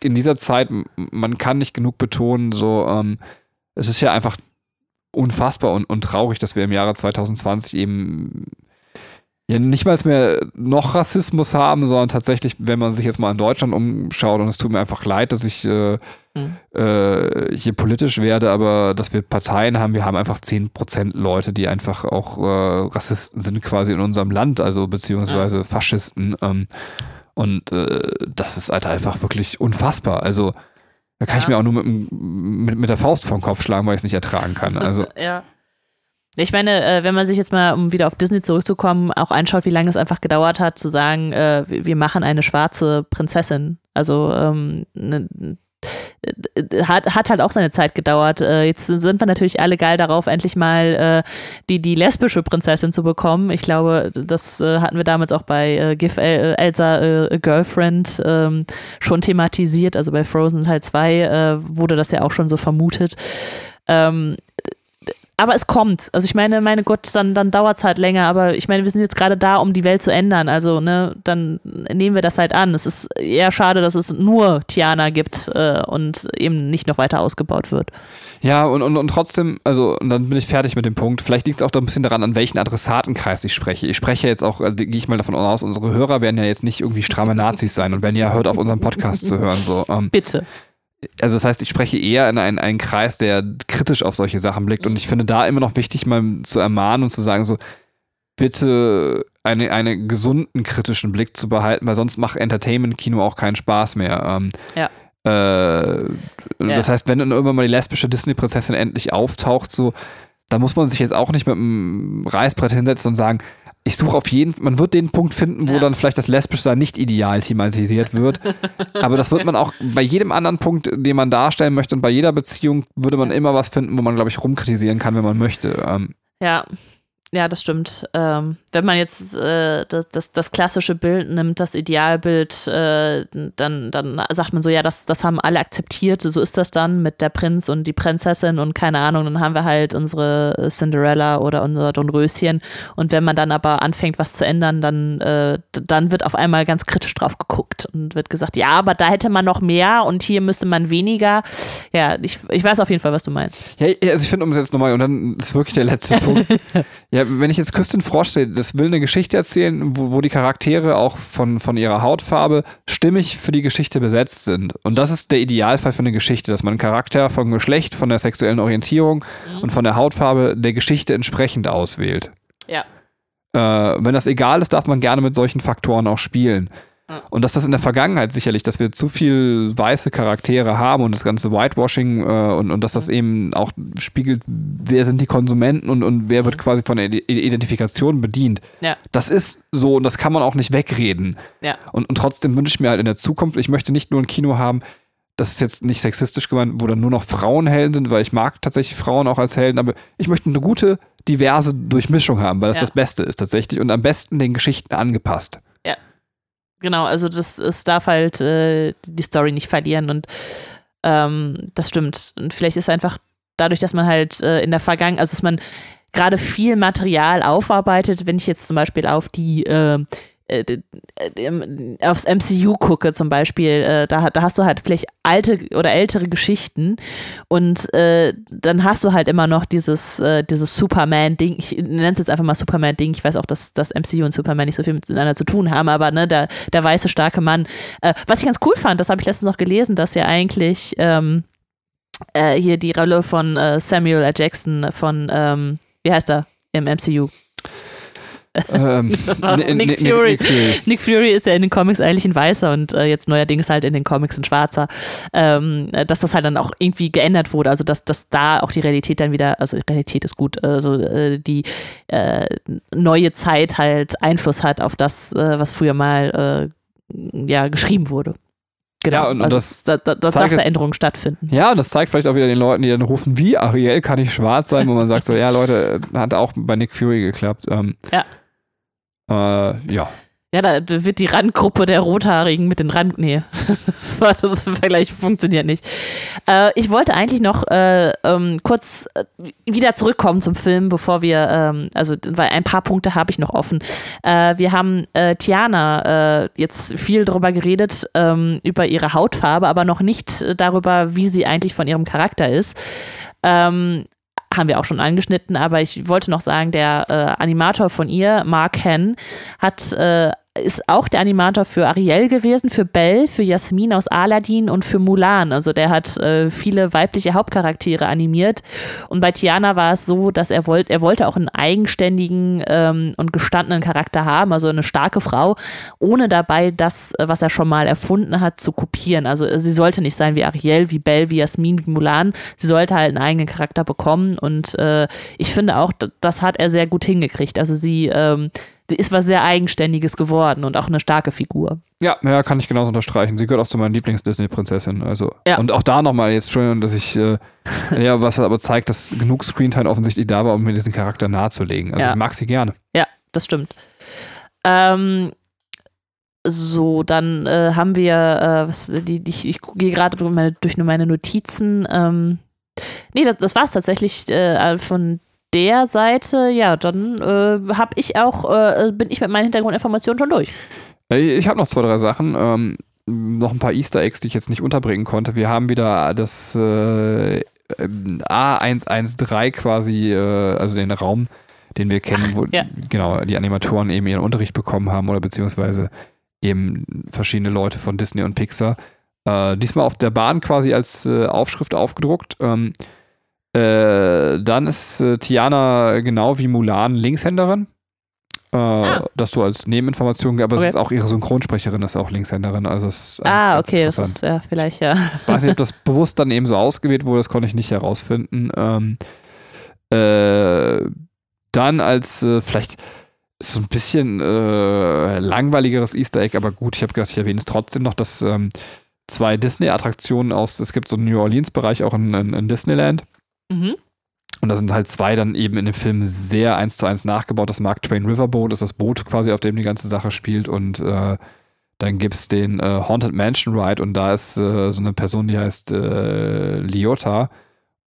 in dieser Zeit, man kann nicht genug betonen, so, ähm, es ist ja einfach unfassbar und, und traurig, dass wir im Jahre 2020 eben ja nicht mal mehr noch Rassismus haben, sondern tatsächlich, wenn man sich jetzt mal in Deutschland umschaut, und es tut mir einfach leid, dass ich äh, Mhm. äh, hier politisch werde, aber dass wir Parteien haben, wir haben einfach 10% Leute, die einfach auch äh, Rassisten sind quasi in unserem Land, also beziehungsweise Faschisten. Ähm, und äh, das ist halt einfach wirklich unfassbar. Also da kann ich Ja. mir auch nur mit, mit, mit der Faust vor den Kopf schlagen, weil ich es nicht ertragen kann. Also [laughs] ja. Ich meine, äh, wenn man sich jetzt mal, um wieder auf Disney zurückzukommen, auch anschaut, wie lange es einfach gedauert hat, zu sagen, äh, wir machen eine schwarze Prinzessin. Also ähm, ne, hat, hat halt auch seine Zeit gedauert. Äh, jetzt sind wir natürlich alle geil darauf, endlich mal äh, die, die lesbische Prinzessin zu bekommen. Ich glaube, das äh, hatten wir damals auch bei Give El Elsa a Girlfriend ähm, schon thematisiert. Also bei Frozen Teil 2 äh, wurde das ja auch schon so vermutet. Ähm, aber es kommt. Also ich meine, meine Gott, dann, dann dauert es halt länger, aber ich meine, wir sind jetzt gerade da, um die Welt zu ändern. Also, ne, dann nehmen wir das halt an. Es ist eher schade, dass es nur Tiana gibt äh, und eben nicht noch weiter ausgebaut wird. Ja, und, und, und trotzdem, also, und dann bin ich fertig mit dem Punkt. Vielleicht liegt es auch da ein bisschen daran, an welchen Adressatenkreis ich spreche. Ich spreche jetzt auch, äh, gehe ich mal davon aus, unsere Hörer werden ja jetzt nicht irgendwie stramme Nazis sein und wenn ihr hört, auf unserem Podcast zu hören. So, ähm, Bitte. Also das heißt, ich spreche eher in einen, einen Kreis, der kritisch auf solche Sachen blickt. Und ich finde da immer noch wichtig, mal zu ermahnen und zu sagen, so, bitte eine, einen gesunden kritischen Blick zu behalten, weil sonst macht Entertainment-Kino auch keinen Spaß mehr. Ähm, Ja. Äh, Das Ja. heißt, wenn dann irgendwann mal die lesbische Disney-Prinzessin endlich auftaucht, so, da muss man sich jetzt auch nicht mit einem Reißbrett hinsetzen und sagen, ich suche auf jeden man wird den Punkt finden, wo Ja. dann vielleicht das Lesbischsein nicht ideal thematisiert wird. [laughs] Aber das wird man auch bei jedem anderen Punkt, den man darstellen möchte und bei jeder Beziehung würde man immer was finden, wo man, glaube ich, rumkritisieren kann, wenn man möchte. Ähm, Ja. Ja, das stimmt. Ähm, wenn man jetzt äh, das, das, das klassische Bild nimmt, das Idealbild, äh, dann, dann sagt man so, ja, das, das haben alle akzeptiert, so ist das dann mit der Prinz und die Prinzessin und keine Ahnung, dann haben wir halt unsere Cinderella oder unser Dornröschen und wenn man dann aber anfängt, was zu ändern, dann, äh, dann wird auf einmal ganz kritisch drauf geguckt und wird gesagt, ja, aber da hätte man noch mehr und hier müsste man weniger. Ja, ich, ich weiß auf jeden Fall, was du meinst. Ja, ja, also ich finde, um es jetzt nochmal, und dann ist wirklich der letzte Punkt. [laughs] Ja, wenn ich jetzt Küstin Frosch sehe, das will eine Geschichte erzählen, wo, wo die Charaktere auch von, von ihrer Hautfarbe stimmig für die Geschichte besetzt sind. Und das ist der Idealfall für eine Geschichte, dass man einen Charakter vom Geschlecht, von der sexuellen Orientierung Mhm. und von der Hautfarbe der Geschichte entsprechend auswählt. Ja. Äh, wenn das egal ist, darf man gerne mit solchen Faktoren auch spielen. Und dass das in der Vergangenheit sicherlich, dass wir zu viel weiße Charaktere haben und das ganze Whitewashing äh, und, und dass das eben auch spiegelt, wer sind die Konsumenten und, und wer wird quasi von der Ide- Identifikation bedient. Ja. Das ist so und das kann man auch nicht wegreden. Ja. Und, und trotzdem wünsche ich mir halt in der Zukunft, ich möchte nicht nur ein Kino haben, das ist jetzt nicht sexistisch gemeint, wo dann nur noch Frauen Helden sind, weil ich mag tatsächlich Frauen auch als Helden, aber ich möchte eine gute, diverse Durchmischung haben, weil das Ja. das Beste ist tatsächlich und am besten den Geschichten angepasst. Genau, also das, es darf halt äh, die Story nicht verlieren und ähm, das stimmt. Und vielleicht ist einfach dadurch, dass man halt äh, in der Vergangenheit, also dass man gerade viel Material aufarbeitet, wenn ich jetzt zum Beispiel auf die äh, aufs MCU gucke zum Beispiel, äh, da, da hast du halt vielleicht alte oder ältere Geschichten und äh, dann hast du halt immer noch dieses, äh, dieses Superman-Ding, ich nenne es jetzt einfach mal Superman-Ding, ich weiß auch, dass das MCU und Superman nicht so viel miteinander zu tun haben, aber ne, der, der weiße, starke Mann. Äh, was ich ganz cool fand, das habe ich letztens noch gelesen, dass ja eigentlich ähm, äh, hier die Rolle von äh, Samuel L. Jackson von, ähm, wie heißt er im MCU? Ähm, [laughs] Nick Fury. Nick Fury. Nick Fury ist ja in den Comics eigentlich ein Weißer und äh, jetzt neuerdings halt in den Comics ein Schwarzer. Ähm, äh, dass das halt dann auch irgendwie geändert wurde. Also, dass, dass da auch die Realität dann wieder, also Realität ist gut, also äh, die äh, neue Zeit halt Einfluss hat auf das, äh, was früher mal ja, geschrieben wurde. Genau. Ja, und- also das da, da, das zeigt darf es- Veränderungen stattfinden. Ja, und das zeigt vielleicht auch wieder den Leuten, die dann rufen, wie Ariel kann ich schwarz sein, wo man sagt so, ja Leute, hat auch bei Nick Fury geklappt. Ähm, Ja. Äh, ja. Ja, da wird die Randgruppe der Rothaarigen mit den Rand. Nee, [laughs] das, war, das Vergleich funktioniert nicht. Äh, ich wollte eigentlich noch äh, ähm, kurz äh, wieder zurückkommen zum Film, bevor wir, ähm, also, weil ein paar Punkte habe ich noch offen. Äh, wir haben äh, Tiana äh, jetzt viel darüber geredet, ähm, über ihre Hautfarbe, aber noch nicht darüber, wie sie eigentlich von ihrem Charakter ist. Ähm, haben wir auch schon angeschnitten, aber ich wollte noch sagen, der äh, Animator von ihr, Mark Henn, hat äh, ist auch der Animator für Ariel gewesen, für Belle, für Jasmin aus Aladdin und für Mulan. Also der hat äh, viele weibliche Hauptcharaktere animiert. Und bei Tiana war es so, dass er wollte, er wollte auch einen eigenständigen ähm, und gestandenen Charakter haben, also eine starke Frau, ohne dabei das, was er schon mal erfunden hat, zu kopieren. Also äh, sie sollte nicht sein wie Ariel, wie Belle, wie Jasmin, wie Mulan. Sie sollte halt einen eigenen Charakter bekommen. Und äh, ich finde auch, das hat er sehr gut hingekriegt. Also sie ähm, ist was sehr Eigenständiges geworden und auch eine starke Figur. Ja, ja, kann ich genauso unterstreichen. Sie gehört auch zu meinen Lieblings-Disney-Prinzessinnen. Also, Ja. Und auch da nochmal jetzt, Entschuldigung, dass ich, äh, [laughs] ja, was aber zeigt, dass genug Screentime offensichtlich da war, um mir diesen Charakter nahezulegen. Also Ja. ich mag sie gerne. Ja, das stimmt. Ähm, so, dann äh, haben wir, äh, was, die, die, ich, ich gehe gerade durch meine Notizen. Ähm, nee, das, das war es tatsächlich äh, von der Seite. Ja, dann äh, habe ich auch, äh, bin ich mit meinen Hintergrundinformationen schon durch. Äh, Ich habe noch zwei, drei Sachen. Ähm, noch ein paar Easter Eggs, die ich jetzt nicht unterbringen konnte. Wir haben wieder das äh, ähm, A113 quasi, äh, also den Raum, den wir kennen, wo ja. genau die Animatoren eben ihren Unterricht bekommen haben oder beziehungsweise eben verschiedene Leute von Disney und Pixar. Äh, diesmal auf der Bahn quasi als Aufschrift aufgedruckt. Ähm, äh, dann ist äh, Tiana genau wie Mulan Linkshänderin. Äh, Das so als Nebeninformation, aber Ah. Okay. es ist auch ihre Synchronsprecherin, ist auch Linkshänderin. Also ist Ah, okay, das ist ja vielleicht ja. Ich weiß nicht, ob das [laughs] bewusst dann eben so ausgewählt wurde, das konnte ich nicht herausfinden. Ähm, äh, dann als äh, vielleicht so ein bisschen äh, langweiligeres Easter Egg, aber gut, ich habe gedacht, ich erwähne es trotzdem noch, dass ähm, zwei Disney-Attraktionen aus, es gibt so einen New Orleans-Bereich auch in, in, in Disneyland. Mhm. Und da sind halt zwei dann eben in dem Film sehr eins zu eins nachgebaut. Das Mark Twain Riverboat ist das Boot quasi, auf dem die ganze Sache spielt. Und äh, dann gibt es den äh, Haunted Mansion Ride und da ist äh, so eine Person, die heißt äh, Liota.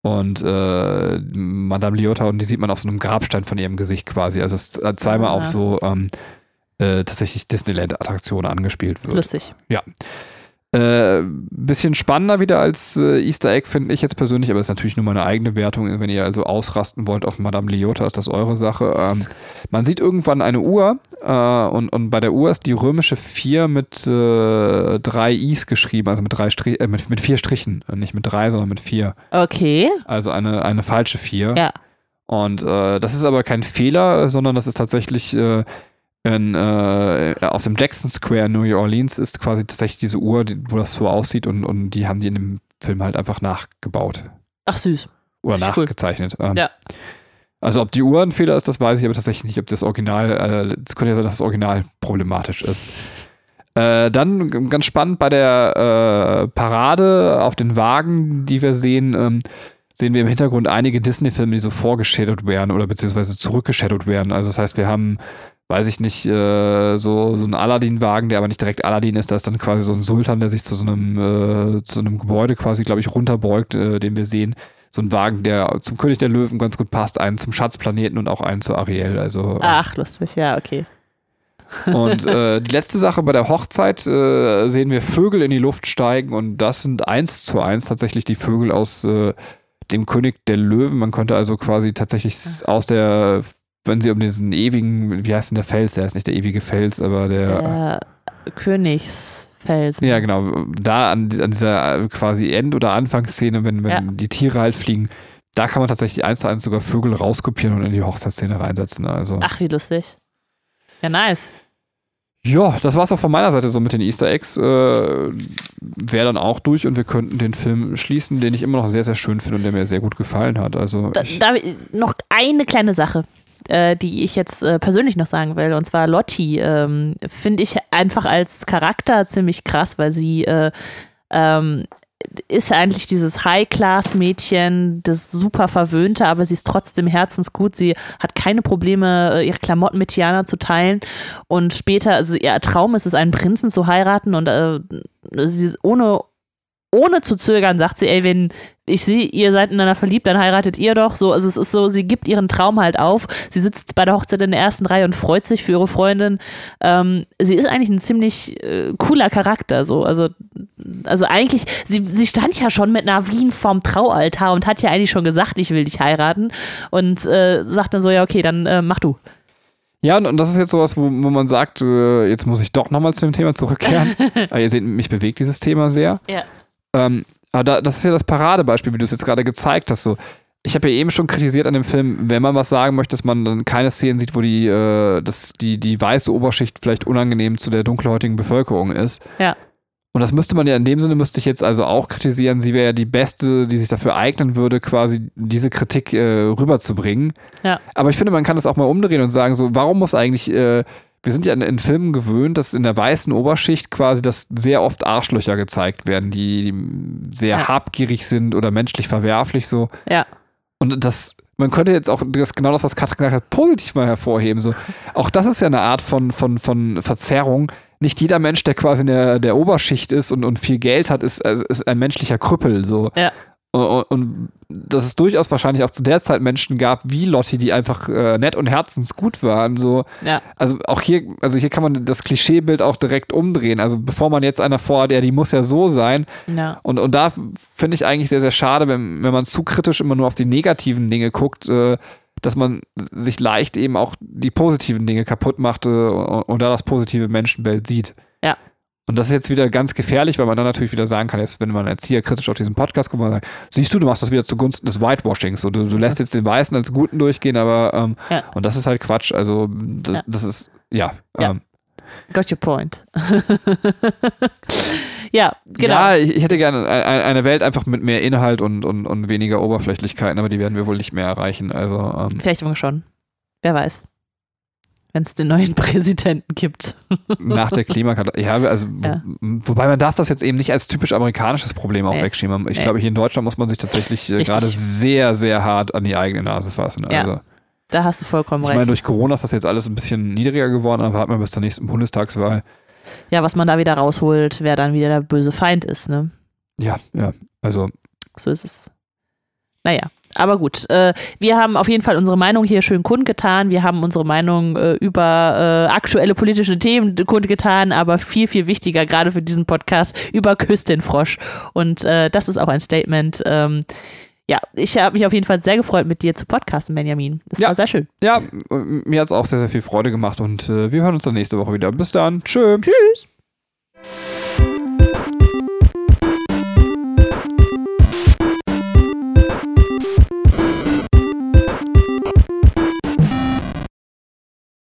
Und äh, Madame Liota, und die sieht man auf so einem Grabstein von ihrem Gesicht quasi. Also es ist zweimal Ah. auf so ähm, äh, tatsächlich Disneyland-Attraktionen angespielt wird. Lustig. Äh, bisschen spannender wieder als äh, Easter Egg finde ich jetzt persönlich, aber ist natürlich nur meine eigene Wertung. Wenn ihr also ausrasten wollt auf Madame Leota, ist das eure Sache. Ähm, man sieht irgendwann eine Uhr äh, und, und bei der Uhr ist die römische 4 mit äh, drei Is geschrieben, also mit, drei Strich, äh, mit, mit vier Strichen. Nicht mit drei, sondern mit vier. Okay. Also eine, eine falsche 4. Ja. Und äh, das ist aber kein Fehler, sondern das ist tatsächlich äh, in, äh, auf dem Jackson Square in New Orleans ist quasi tatsächlich diese Uhr, wo das so aussieht und, und die haben die in dem Film halt einfach nachgebaut. Ach süß. Oder Richtig cool. nachgezeichnet. Ähm, Ja. Also ob die Uhr ein Fehler ist, das weiß ich aber tatsächlich nicht. Ob das Original, äh, es könnte ja sein, dass das Original problematisch ist. Äh, dann ganz spannend bei der äh, Parade auf den Wagen, die wir sehen, ähm, sehen wir im Hintergrund einige Disney-Filme, die so vorgeschadowt werden oder beziehungsweise zurückgeschadowt werden. Also das heißt, wir haben, weiß ich nicht, äh, so, so einen Aladdin-Wagen, der aber nicht direkt Aladdin ist. Da ist dann quasi so ein Sultan, der sich zu so einem, äh, zu einem Gebäude quasi, glaube ich, runterbeugt, äh, den wir sehen. So ein Wagen, der zum König der Löwen ganz gut passt, einen zum Schatzplaneten und auch einen zu Ariel. Also äh, Ach, lustig. Ja, okay. und äh, [laughs] die letzte Sache bei der Hochzeit äh, sehen wir Vögel in die Luft steigen und das sind eins zu eins tatsächlich die Vögel aus dem König der Löwen. Man könnte also quasi tatsächlich s- aus der, wenn sie um diesen ewigen, wie heißt denn der Fels? Der ist nicht der ewige Fels, aber der. Der Königsfels. ja, genau. Da an, an dieser quasi End- oder Anfangsszene, wenn, wenn Ja. die Tiere halt fliegen, da kann man tatsächlich eins zu eins sogar Vögel rauskopieren und in die Hochzeitsszene reinsetzen. Also. Ach, wie lustig. Ja, nice. Ja, das war's auch von meiner Seite so mit den Easter Eggs. Äh, Wäre dann auch durch und wir könnten den Film schließen, den ich immer noch sehr, sehr schön finde und der mir sehr gut gefallen hat. Also Da, ich, da, noch eine kleine Sache, äh, die ich jetzt äh, persönlich noch sagen will. Und zwar Lotti ähm, finde ich einfach als Charakter ziemlich krass, weil sie äh, ähm, ist eigentlich dieses High-Class-Mädchen, das super verwöhnte, aber sie ist trotzdem herzensgut. Sie hat keine Probleme, äh, ihre Klamotten mit Tiana zu teilen. Und später, also ihr Traum ist es, einen Prinzen zu heiraten. Und äh, sie ist ohne, ohne zu zögern sagt sie, ey, wenn ich sehe, ihr seid ineinander verliebt, dann heiratet ihr doch. So, also es ist so, sie gibt ihren Traum halt auf. Sie sitzt bei der Hochzeit in der ersten Reihe und freut sich für ihre Freundin. Ähm, sie ist eigentlich ein ziemlich äh, cooler Charakter. So, also, also eigentlich, sie, sie stand ja schon mit Navin vorm Traualtar und hat ja eigentlich schon gesagt, ich will dich heiraten. Und äh, sagt dann so, ja, okay, dann äh, mach du. ja, und, und das ist jetzt sowas, wo, wo man sagt, äh, jetzt muss ich doch nochmal zu dem Thema zurückkehren. aber [laughs] ihr seht, mich bewegt dieses Thema sehr. Ja. Ähm, aber da, das ist ja das Paradebeispiel, wie du es jetzt gerade gezeigt hast. So. Ich habe ja eben schon kritisiert an dem Film, wenn man was sagen möchte, dass man dann keine Szenen sieht, wo die, äh, das, die, die weiße Oberschicht vielleicht unangenehm zu der dunkelhäutigen Bevölkerung ist. Ja. Und das müsste man ja in dem Sinne, müsste ich jetzt also auch kritisieren. Sie wäre ja die Beste, die sich dafür eignen würde, quasi diese Kritik äh, rüberzubringen. Ja. Aber ich finde, man kann das auch mal umdrehen und sagen, so, warum muss eigentlich, äh, wir sind ja in, in Filmen gewöhnt, dass in der weißen Oberschicht quasi, dass sehr oft Arschlöcher gezeigt werden, die, die sehr Ja. habgierig sind oder menschlich verwerflich so. Ja. Und das, man könnte jetzt auch das, genau das, was Katrin gesagt hat, positiv mal hervorheben. So. Auch das ist ja eine Art von, von, von Verzerrung. Nicht jeder Mensch, der quasi in der, der Oberschicht ist und, und viel Geld hat, ist, also ist ein menschlicher Krüppel. So. Ja. Und, dass es durchaus wahrscheinlich auch zu der Zeit Menschen gab, wie Lotti, die einfach äh, nett und herzensgut waren. So. Ja. Also auch hier, also hier kann man das Klischeebild auch direkt umdrehen. Also bevor man jetzt einer vorhat, ja, die muss ja so sein, Ja. und, und da finde ich eigentlich sehr, sehr schade, wenn, wenn man zu kritisch immer nur auf die negativen Dinge guckt, äh, dass man sich leicht eben auch die positiven Dinge kaputt macht äh, und, und da das positive Menschenbild sieht. Ja. Und das ist jetzt wieder ganz gefährlich, weil man dann natürlich wieder sagen kann, jetzt, wenn man jetzt hier kritisch auf diesen Podcast guckt, man sagt, siehst du, du machst das wieder zugunsten des Whitewashings. So, du, du lässt jetzt den Weißen als Guten durchgehen, aber ähm, Ja. und das ist halt Quatsch. Also das, Ja. das ist, ja. Ja. Ähm, Got your point. [laughs] ja, genau. Ja, ich, ich hätte gerne ein- ein- eine Welt einfach mit mehr Inhalt und, und, und weniger Oberflächlichkeiten, aber die werden wir wohl nicht mehr erreichen. Also, ähm, Vielleicht schon. Wer weiß. Wenn es den neuen [laughs] Präsidenten gibt. nach der Klimakatastrophe. Ja, also, Ja. wo- wobei man darf das jetzt eben nicht als typisch amerikanisches Problem auch Nee. wegschieben. Ich Nee. glaube, hier in Deutschland muss man sich tatsächlich äh, gerade sehr, sehr hart an die eigene Nase fassen. Ja, Also, Da hast du vollkommen ich meine, recht. durch Corona ist das jetzt alles ein bisschen niedriger geworden, aber warten wir bis zur nächsten Bundestagswahl. Ja, was man da wieder rausholt, wer dann wieder der böse Feind ist, ne? Ja, ja. Also, So ist es. Naja. Aber gut, äh, wir haben auf jeden Fall unsere Meinung hier schön kundgetan. Wir haben unsere Meinung äh, über äh, aktuelle politische Themen kundgetan, aber viel, viel wichtiger, gerade für diesen Podcast, über Küss den Frosch. Und äh, das ist auch ein Statement. Ähm, ja, ich habe mich auf jeden Fall sehr gefreut, mit dir zu podcasten, Benjamin. Das Ja. war sehr schön. Ja, mir hat es auch sehr, sehr viel Freude gemacht und äh, wir hören uns dann nächste Woche wieder. Bis dann. Tschö. Tschüss.